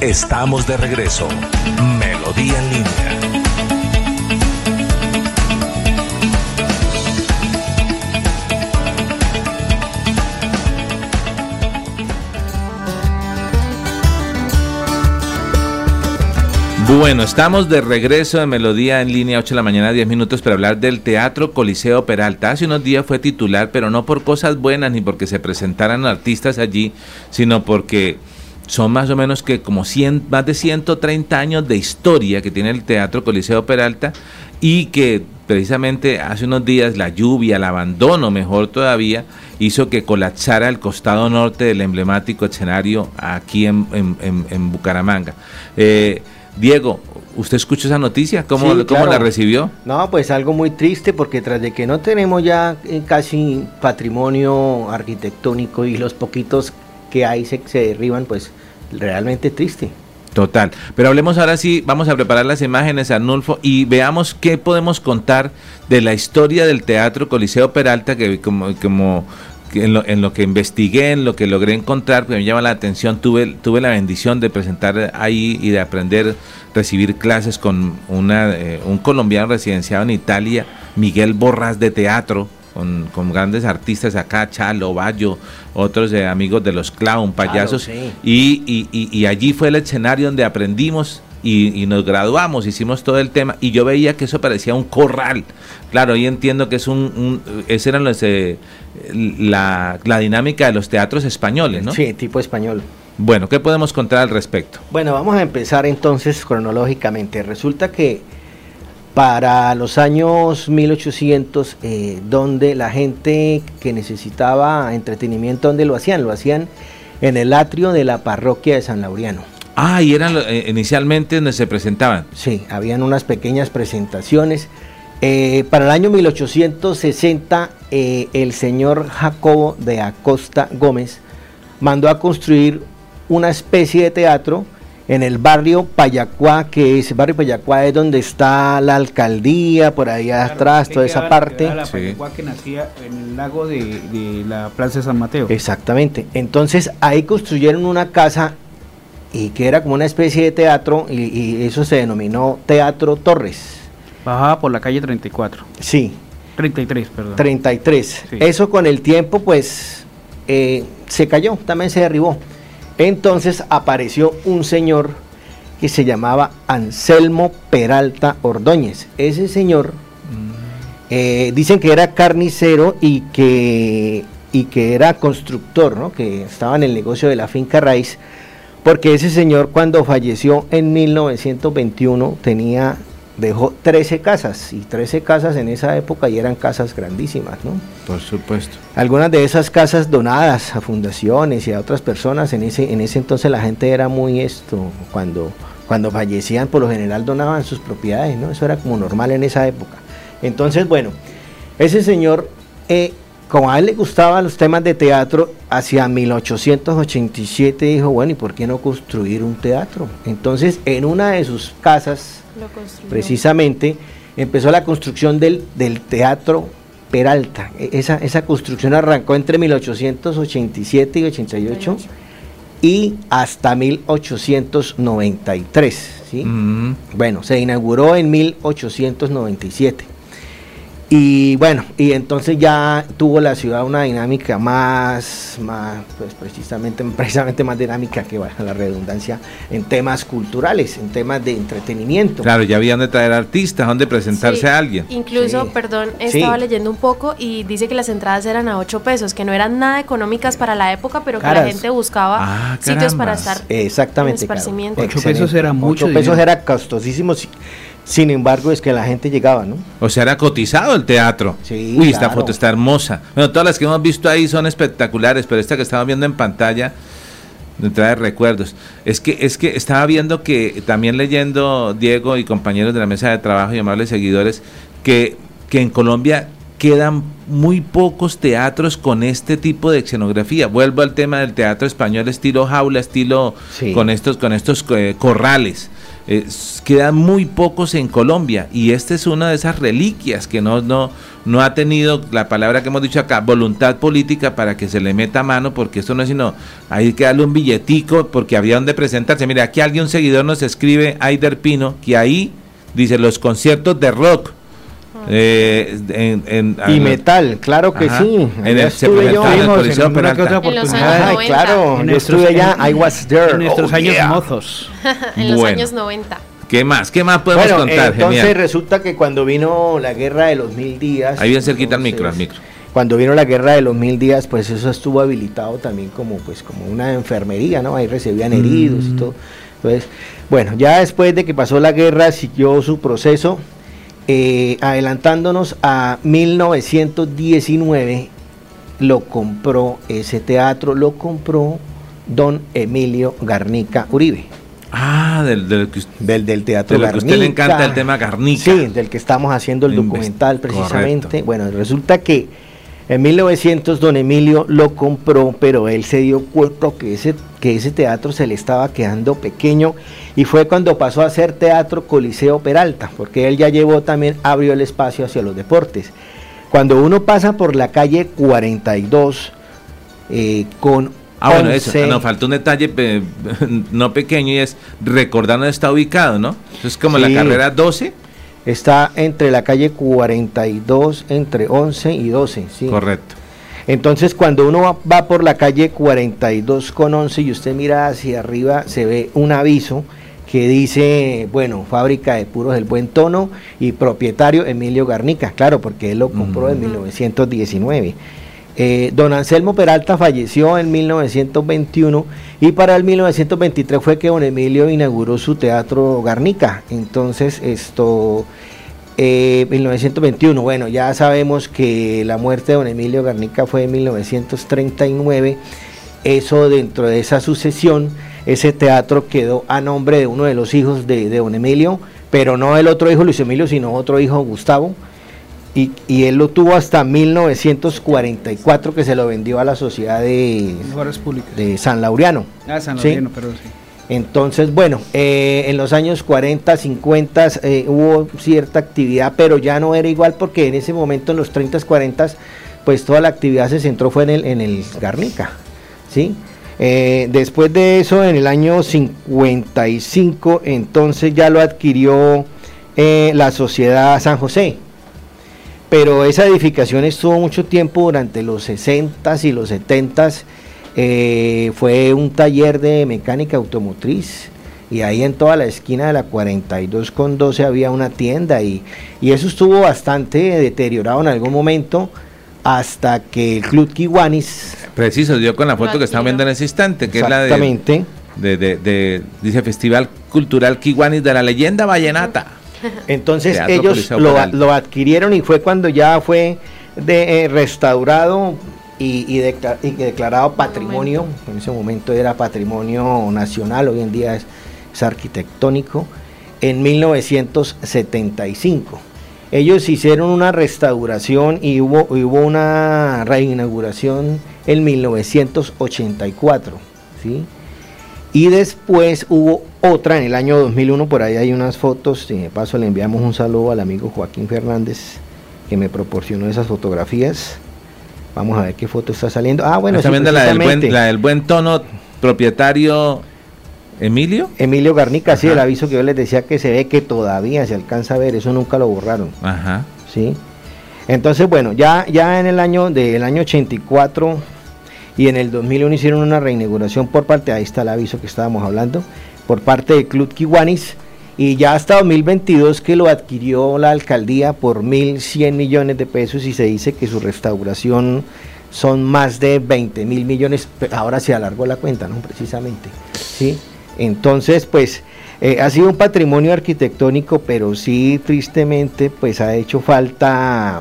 Estamos de regreso. Melodía en línea. Bueno, estamos de regreso de Melodía en línea 8 de la mañana, 10 minutos para hablar del Teatro Coliseo Peralta. Hace unos días fue titular, pero no por cosas buenas ni porque se presentaran artistas allí, sino porque son más o menos que como 100, más de 130 años de historia que tiene el Teatro Coliseo Peralta y que precisamente hace unos días la lluvia, el abandono, mejor todavía, hizo que colapsara el costado norte del emblemático escenario aquí en, en Bucaramanga. Eh, Diego, ¿usted escuchó esa noticia? ¿Cómo, la recibió? No, pues algo muy triste porque tras de que no tenemos ya eh, casi patrimonio arquitectónico y los poquitos que hay se, se derriban, pues realmente triste. Total. Pero hablemos ahora sí, vamos a preparar las imágenes, Arnulfo, y veamos qué podemos contar de la historia del Teatro Coliseo Peralta, que como, como en lo, en lo, que investigué, en lo que logré encontrar, que me llama la atención, tuve, tuve la bendición de presentar ahí y de aprender, recibir clases con una, eh, un colombiano residenciado en Italia, Miguel Borras de teatro, con, con grandes artistas acá, Chalo, Bayo, otros eh, amigos de los clown, payasos, y, y, y allí fue el escenario donde aprendimos y, nos graduamos, hicimos todo el tema y yo veía que eso parecía un corral. Claro, hoy entiendo que es un, esa era eh, la, la dinámica de los teatros españoles, ¿no? Sí, tipo español. Bueno, ¿qué podemos contar al respecto? Bueno, vamos a empezar entonces cronológicamente. Resulta que para los años 1800, eh, donde la gente que necesitaba entretenimiento, ¿dónde lo hacían? Lo hacían en el atrio de la parroquia de San Laureano. Ah, y eran eh, inicialmente donde se presentaban. Sí, habían unas pequeñas presentaciones. Eh, para el año 1860, eh, el señor Jacobo de Acosta Gómez mandó a construir una especie de teatro en el barrio Payacuá, que es barrio Payacuá es donde está la alcaldía, por ahí atrás, toda esa parte. La Payacuá que nacía en el lago de, de la Plaza de San Mateo. Exactamente. Entonces ahí construyeron una casa y que era como una especie de teatro y, eso se denominó Teatro Torres. Bajaba por la calle 34. Sí. 33, perdón. 33. Eso con el tiempo pues eh, se cayó, también se derribó. Entonces apareció un señor que se llamaba Anselmo Peralta Ordóñez. Ese señor eh, dicen que era carnicero y que, y que era constructor, ¿no? que estaba en el negocio de la finca raíz porque ese señor cuando falleció en 1921 tenía dejó 13 casas y 13 casas en esa época y eran casas grandísimas, ¿no? Por supuesto. Algunas de esas casas donadas a fundaciones y a otras personas en ese en ese entonces la gente era muy esto cuando cuando fallecían por lo general donaban sus propiedades, ¿no? Eso era como normal en esa época. Entonces, bueno, ese señor eh, como a él le gustaban los temas de teatro, hacia 1887 dijo, bueno, ¿y por qué no construir un teatro? Entonces, en una de sus casas, precisamente, empezó la construcción del, del Teatro Peralta. E, esa, esa construcción arrancó entre 1887 y 88 y hasta 1893. ¿sí? Mm. Bueno, se inauguró en 1897. Y bueno, y entonces ya tuvo la ciudad una dinámica más, más pues precisamente, precisamente más dinámica que bueno, la redundancia en temas culturales, en temas de entretenimiento. Claro, ya había donde traer artistas, donde presentarse a alguien. Incluso, perdón, estaba leyendo un poco y dice que las entradas eran a 8 pesos, que no eran nada económicas para la época, pero que la gente buscaba ah, sitios para estar Exactamente, en esparcimiento. 8 pesos era mucho. 8 pesos era costosísimo. Sin embargo, es que la gente llegaba, ¿no? O sea, era cotizado el teatro. Sí. Uy, esta foto está hermosa. Bueno, todas las que hemos visto ahí son espectaculares, pero esta que estamos viendo en pantalla me trae recuerdos. Es que, es que estaba viendo que, también leyendo Diego y compañeros de la mesa de trabajo y amables seguidores, que, que en Colombia quedan muy pocos teatros con este tipo de escenografía. Vuelvo al tema del teatro español estilo jaula, estilo con estos, con estos eh, corrales quedan muy pocos en Colombia y esta es una de esas reliquias que no, no, no ha tenido la palabra que hemos dicho acá, voluntad política para que se le meta mano, porque esto no es sino, hay que darle un billetico porque había donde presentarse. Mira, aquí alguien, un seguidor nos escribe, Aider Pino, que ahí dice los conciertos de rock eh, en, y metal, claro que sí. En el, estuve yo, en, en, claro, yo estuve allá, I was there. En nuestros oh, años mozos. en los años 90. ¿Qué más? ¿Qué más podemos bueno, contar? Entonces resulta que cuando vino la guerra de los mil días. Ahí bien cerquita el micro, el micro. Cuando vino la guerra de los mil días, pues eso estuvo habilitado también como, pues, como una enfermería, ¿no? Ahí recibían heridos y mm. todo. Entonces, bueno, ya después de que pasó la guerra, siguió su proceso eh, adelantándonos a 1919, lo compró ese teatro, lo compró don Emilio Garnica Uribe. Ah, del, del, del, teatro Garnica. Que usted le encanta el tema Garnica. Sí, del que estamos haciendo el documental precisamente. Bueno, resulta que en 1900 don Emilio lo compró, pero él se dio cuenta que ese, que ese teatro se le estaba quedando pequeño y fue cuando pasó a ser Teatro Coliseo Peralta, porque él ya llevó también, abrió el espacio hacia los deportes. Cuando uno pasa por la calle 42 eh, con Ah, bueno, eso, nos falta un detalle no pequeño y es recordar dónde está ubicado, ¿no? Es como la carrera 12 Está entre la calle 42, entre 11 y 12, ¿sí? Correcto. Entonces, cuando uno va, por la calle 42 con 11 y usted mira hacia arriba, se ve un aviso que dice, bueno, fábrica de puros del buen tono y propietario Emilio Garnica, claro, porque él lo compró en 1919. Eh, don Anselmo Peralta falleció en 1921 y para el 1923 fue que don Emilio inauguró su teatro Garnica. Entonces, esto, 1921, eh, bueno, ya sabemos que la muerte de don Emilio Garnica fue en 1939. Eso dentro de esa sucesión, ese teatro quedó a nombre de uno de los hijos de, de don Emilio, pero no el otro hijo Luis Emilio, sino otro hijo Gustavo y, él lo tuvo hasta 1944 que se lo vendió a la sociedad de, de San Laureano. Ah, San Laureano, pero sí. Entonces, bueno, eh, en los años 40, 50 eh, hubo cierta actividad, pero ya no era igual porque en ese momento, en los 30, 40, pues toda la actividad se centró fue en el, en el Garnica, ¿sí? Eh, después de eso, en el año 55, entonces ya lo adquirió la sociedad San José, pero esa edificación estuvo mucho tiempo durante los 60s y los 70s. Eh, fue un taller de mecánica automotriz y ahí en toda la esquina de la 42 con 12 había una tienda y, eso estuvo bastante deteriorado en algún momento hasta que el Club Kiwanis... Preciso, dio con la foto que estamos viendo en ese instante, que es la de, de, de, dice Festival Cultural Kiwanis de la leyenda vallenata. Entonces ellos lo, adquirieron y fue cuando ya fue de, eh, restaurado y, declarado patrimonio. En ese momento era patrimonio nacional, hoy en día es, arquitectónico, en 1975. Ellos hicieron una restauración y hubo, hubo una reinauguración en 1984. ¿sí? Y después hubo otra en el año 2001, por ahí hay unas fotos, de paso le enviamos un saludo al amigo Joaquín Fernández que me proporcionó esas fotografías. Vamos a ver qué foto está saliendo. Ah, bueno, sí, la, del buen, la del buen tono propietario Emilio. Emilio Garnica, sí, el aviso que yo les decía que se ve que todavía se alcanza a ver, eso nunca lo borraron. Ajá. Sí. Entonces, bueno, ya, ya en el año del año 84 y en el 2001 hicieron una reinauguración por parte, ahí está el aviso que estábamos hablando, por parte del Club Kiwanis y ya hasta 2022 que lo adquirió la alcaldía por 1.100 millones de pesos y se dice que su restauración son más de 20 mil millones, ahora se alargó la cuenta, ¿no? Precisamente, ¿sí? Entonces, pues, eh, ha sido un patrimonio arquitectónico, pero sí, tristemente, pues ha hecho falta,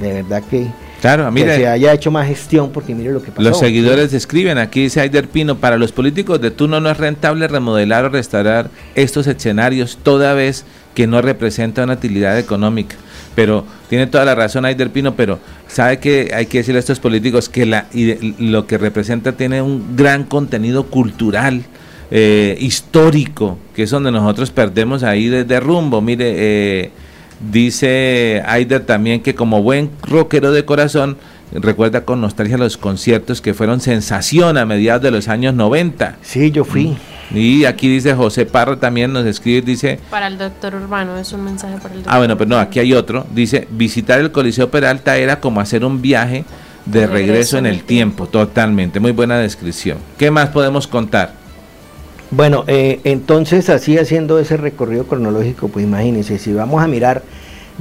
de verdad que Claro, mire, que se haya hecho más gestión, porque mire lo que pasó. Los seguidores escriben, aquí dice Aider Pino, para los políticos de turno no es rentable remodelar o restaurar estos escenarios toda vez que no representa una utilidad económica. Pero tiene toda la razón Aider Pino, pero sabe que hay que decirle a estos políticos que la, y lo que representa tiene un gran contenido cultural. Eh, histórico, que es donde nosotros perdemos ahí desde rumbo. Mire, eh, Dice Aider también que como buen rockero de corazón, recuerda con nostalgia los conciertos que fueron sensación a mediados de los años 90. Sí, yo fui. Y aquí dice José Parra también nos escribe, dice... Para el doctor Urbano, es un mensaje para el doctor. Ah, bueno, pero no, aquí hay otro. Dice, visitar el Coliseo Peralta era como hacer un viaje de regreso, en el tiempo. Totalmente, muy buena descripción. ¿Qué más podemos contar? Bueno, eh, entonces así haciendo ese recorrido cronológico, pues imagínense, si vamos a mirar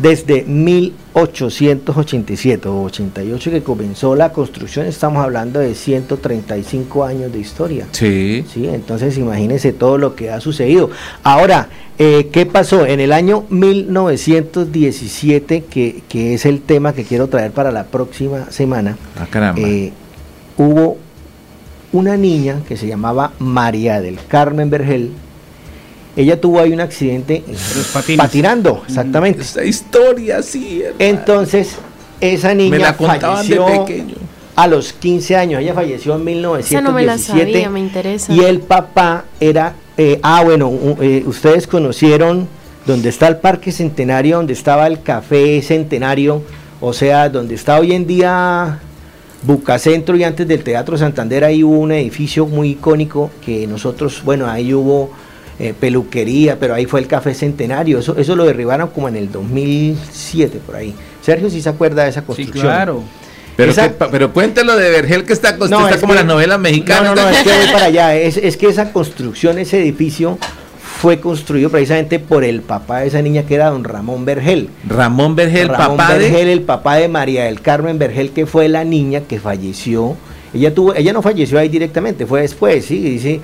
desde 1887 o 88 que comenzó la construcción, estamos hablando de 135 años de historia. Sí. Sí, entonces imagínense todo lo que ha sucedido. Ahora, eh, ¿qué pasó? En el año 1917, que, que, es el tema que quiero traer para la próxima semana, ah, caramba. Eh, hubo una niña que se llamaba María del Carmen Vergel. Ella tuvo ahí un accidente patinando, exactamente. Esa historia, sí. Entonces, esa niña me la falleció de pequeño. a los 15 años. Ella falleció en 1917. no me la sabía, me interesa. Y el papá era, eh, ah, bueno, eh, ustedes conocieron donde está el Parque Centenario, donde estaba el Café Centenario, o sea, donde está hoy en día Bucacentro y antes del Teatro Santander ahí hubo un edificio muy icónico que nosotros, bueno, ahí hubo eh, peluquería, pero ahí fue el Café Centenario, eso, eso lo derribaron como en el 2007 por ahí. Sergio sí se acuerda de esa construcción. Sí, claro. Pero, pero cuéntelo de Vergel que está, no, está como la novela mexicana. No, no, no, es que voy para allá. Es, es que esa construcción, ese edificio, fue construido precisamente por el papá de esa niña que era don Ramón Vergel. Ramón Vergel, papá de... el papá de María del Carmen Vergel, que fue la niña que falleció. Ella tuvo, ella no falleció ahí directamente, fue después, sí, dice,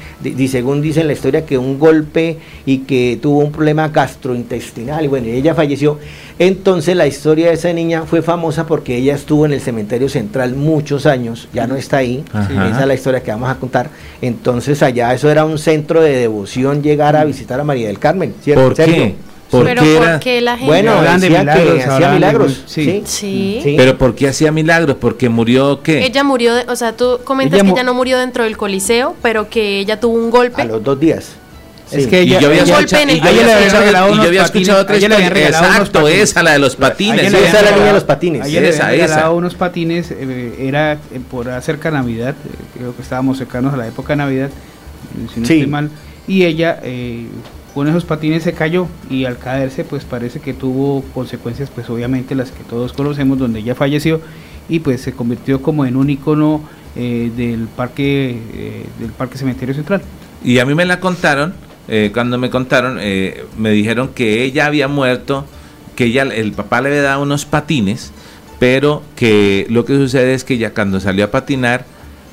según dice en la historia que un golpe y que tuvo un problema gastrointestinal y bueno, ella falleció. Entonces la historia de esa niña fue famosa porque ella estuvo en el cementerio central muchos años, ya no está ahí, esa es la historia que vamos a contar. Entonces allá eso era un centro de devoción llegar a visitar a María del Carmen, ¿cierto? ¿Por qué? ¿Por qué la gente? Bueno, milagros, hacía milagros. Sí. Sí. Pero ¿por qué hacía milagros? Porque murió qué? Ella murió, o sea, tú comentas que ella no murió dentro del coliseo, pero que ella tuvo un golpe. A los dos días. Es que ella, y yo había escuchado, y yo había escuchado otra historia. Exacto, esa, la de los patines. Esa es la niña de los patines. Ella esa, le había unos patines, eh, era eh, por cerca de Navidad, eh, creo que estábamos cercanos a la época de Navidad, si no estoy mal, y ella con esos patines se cayó y al caerse pues parece que tuvo consecuencias pues obviamente las que todos conocemos donde ella falleció y pues se convirtió como en un icono del parque del parque cementerio central. Y a mí me la contaron eh, cuando me contaron, eh, me dijeron que ella había muerto, que ella, el papá le había dado unos patines, pero que lo que sucede es que ella cuando salió a patinar,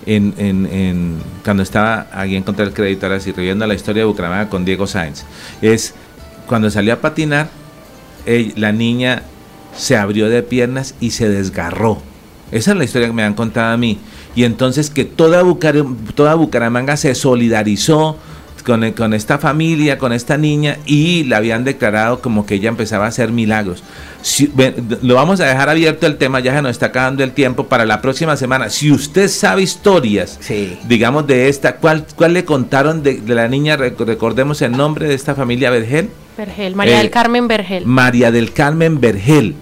en, cuando estaba aquí en contra el crédito, ahora sí, reviendo la historia de Bucaramanga con Diego Sáenz, es cuando salió a patinar, la niña se abrió de piernas y se desgarró. Esa es la historia que me han contado a mí. Y entonces que toda Bucaramanga se solidarizó con, esta familia, con esta niña, y la habían declarado como que ella empezaba a hacer milagros. lo vamos a dejar abierto el tema, ya se nos está acabando el tiempo para la próxima semana. Si usted sabe historias, digamos, de esta, ¿cuál, cuál le contaron de, la niña? Recordemos el nombre de esta familia Vergel. Vergel, María del eh, Carmen Vergel. María del Carmen Vergel.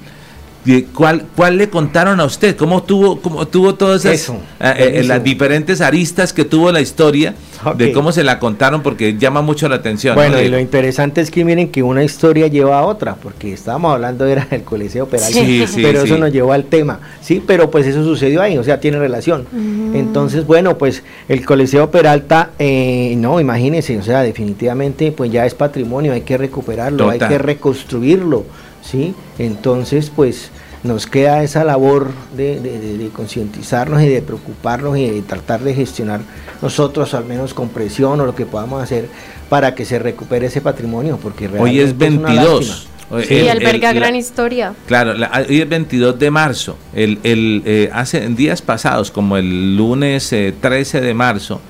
¿Cuál, ¿Cuál le contaron a usted? ¿Cómo tuvo, cómo tuvo todas esas, eh, eh, las diferentes aristas que tuvo la historia? De cómo se la contaron porque llama mucho la atención. Bueno, y lo interesante es que miren que una historia lleva a otra, porque estábamos hablando era del Coliseo Peralta, sí, sí, pero eso nos llevó al tema, sí, pero pues eso sucedió ahí, o sea, tiene relación. Entonces, bueno, pues el Coliseo Peralta, eh, no, imagínense, o sea, definitivamente pues ya es patrimonio, hay que recuperarlo, hay que reconstruirlo, ¿sí? Entonces, pues nos queda esa labor de, concientizarnos y de preocuparnos y de tratar de gestionar nosotros al menos con presión o lo que podamos hacer para que se recupere ese patrimonio, porque realmente hoy es 22. y alberga gran historia. Claro, hoy es 22 de marzo. El, el eh, hace días pasados, como el lunes 13 eh, de marzo,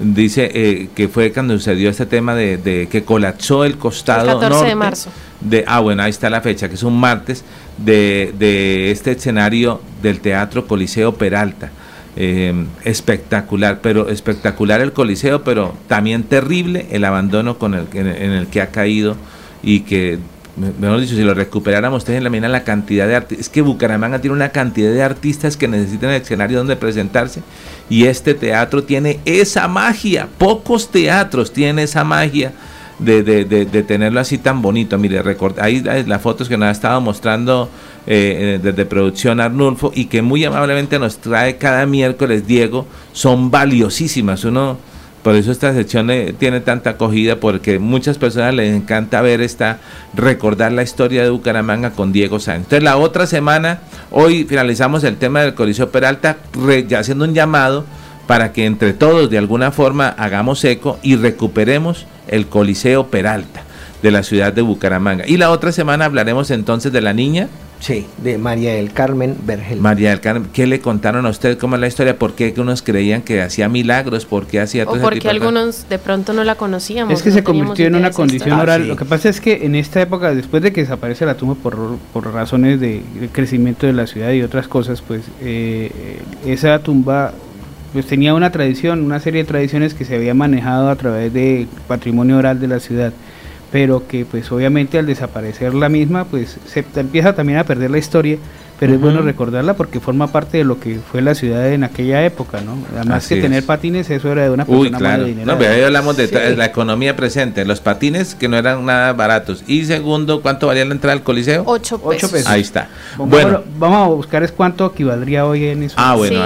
dice eh, que fue cuando sucedió este tema de, que colapsó el costado el 14 de marzo. De, ah, bueno, ahí está la fecha, que es un martes de, este escenario del Teatro Coliseo Peralta. Eh, espectacular, pero espectacular el Coliseo, pero también terrible el abandono con el, en, el que ha caído y que, mejor dicho, si lo recuperáramos, ustedes en la mina la cantidad de artistas, es que Bucaramanga tiene una cantidad de artistas que necesitan el escenario donde presentarse y este teatro tiene esa magia, pocos teatros tienen esa magia de, de, de, tenerlo así tan bonito. Mire, ahí las fotos que nos ha estado mostrando eh, eh, desde producción Arnulfo y que muy amablemente nos trae cada miércoles Diego, son valiosísimas. Uno, por eso esta sección eh, tiene tanta acogida porque muchas personas les encanta ver esta, recordar la historia de Bucaramanga con Diego Sáenz. Entonces la otra semana, hoy finalizamos el tema del Coliseo Peralta, ya haciendo un llamado para que entre todos de alguna forma hagamos eco y recuperemos el Coliseo Peralta de la ciudad de Bucaramanga. Y la otra semana hablaremos entonces de la niña. Sí, de María del Carmen Vergel. María del Carmen, ¿qué le contaron a usted? ¿Cómo es la historia? ¿Por qué unos creían que hacía milagros? ¿Por qué hacía todo O porque algunos de pronto no la conocíamos. Es que se convirtió en una condición oral. Lo que pasa es que en esta época, después de que desaparece la tumba por, por razones de, crecimiento de la ciudad y otras cosas, pues eh, esa tumba pues tenía una tradición, una serie de tradiciones que se había manejado a través de patrimonio oral de la ciudad, pero que pues obviamente al desaparecer la misma, pues se empieza también a perder la historia pero es bueno recordarla porque forma parte de lo que fue la ciudad en aquella época, ¿no? Además que tener patines, eso era de una persona Uy, claro. No, pero ahí hablamos de la economía presente, los patines que no eran nada baratos. Y segundo, ¿cuánto valía la entrada al Coliseo? Ocho pesos. Ahí está. Bueno, vamos a buscar es cuánto equivaldría hoy en eso. Ah, bueno,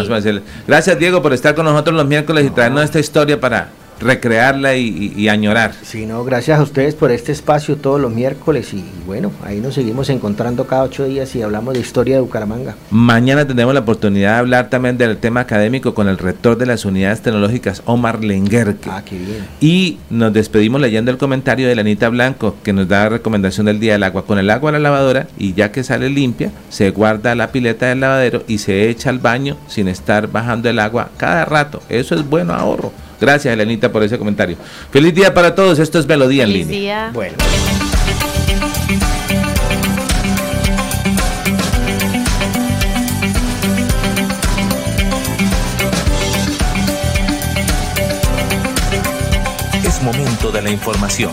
Gracias Diego por estar con nosotros los miércoles y traernos esta historia para recrearla y, añorar. Sí, no, gracias a ustedes por este espacio todos los miércoles y, bueno, ahí nos seguimos encontrando cada ocho días y hablamos de historia de Bucaramanga. Mañana tendremos la oportunidad de hablar también del tema académico con el rector de las unidades tecnológicas, Omar Lenguerque. Ah, qué bien. Y nos despedimos leyendo el comentario de la Anita Blanco, que nos da la recomendación del día del agua. Con el agua a la lavadora y ya que sale limpia, se guarda la pileta del lavadero y se echa al baño sin estar bajando el agua cada rato. Eso es bueno ahorro. Gracias, Elenita, por ese comentario. Feliz día para todos. Esto es Melodía en línea. Día. Bueno. Es momento de la información,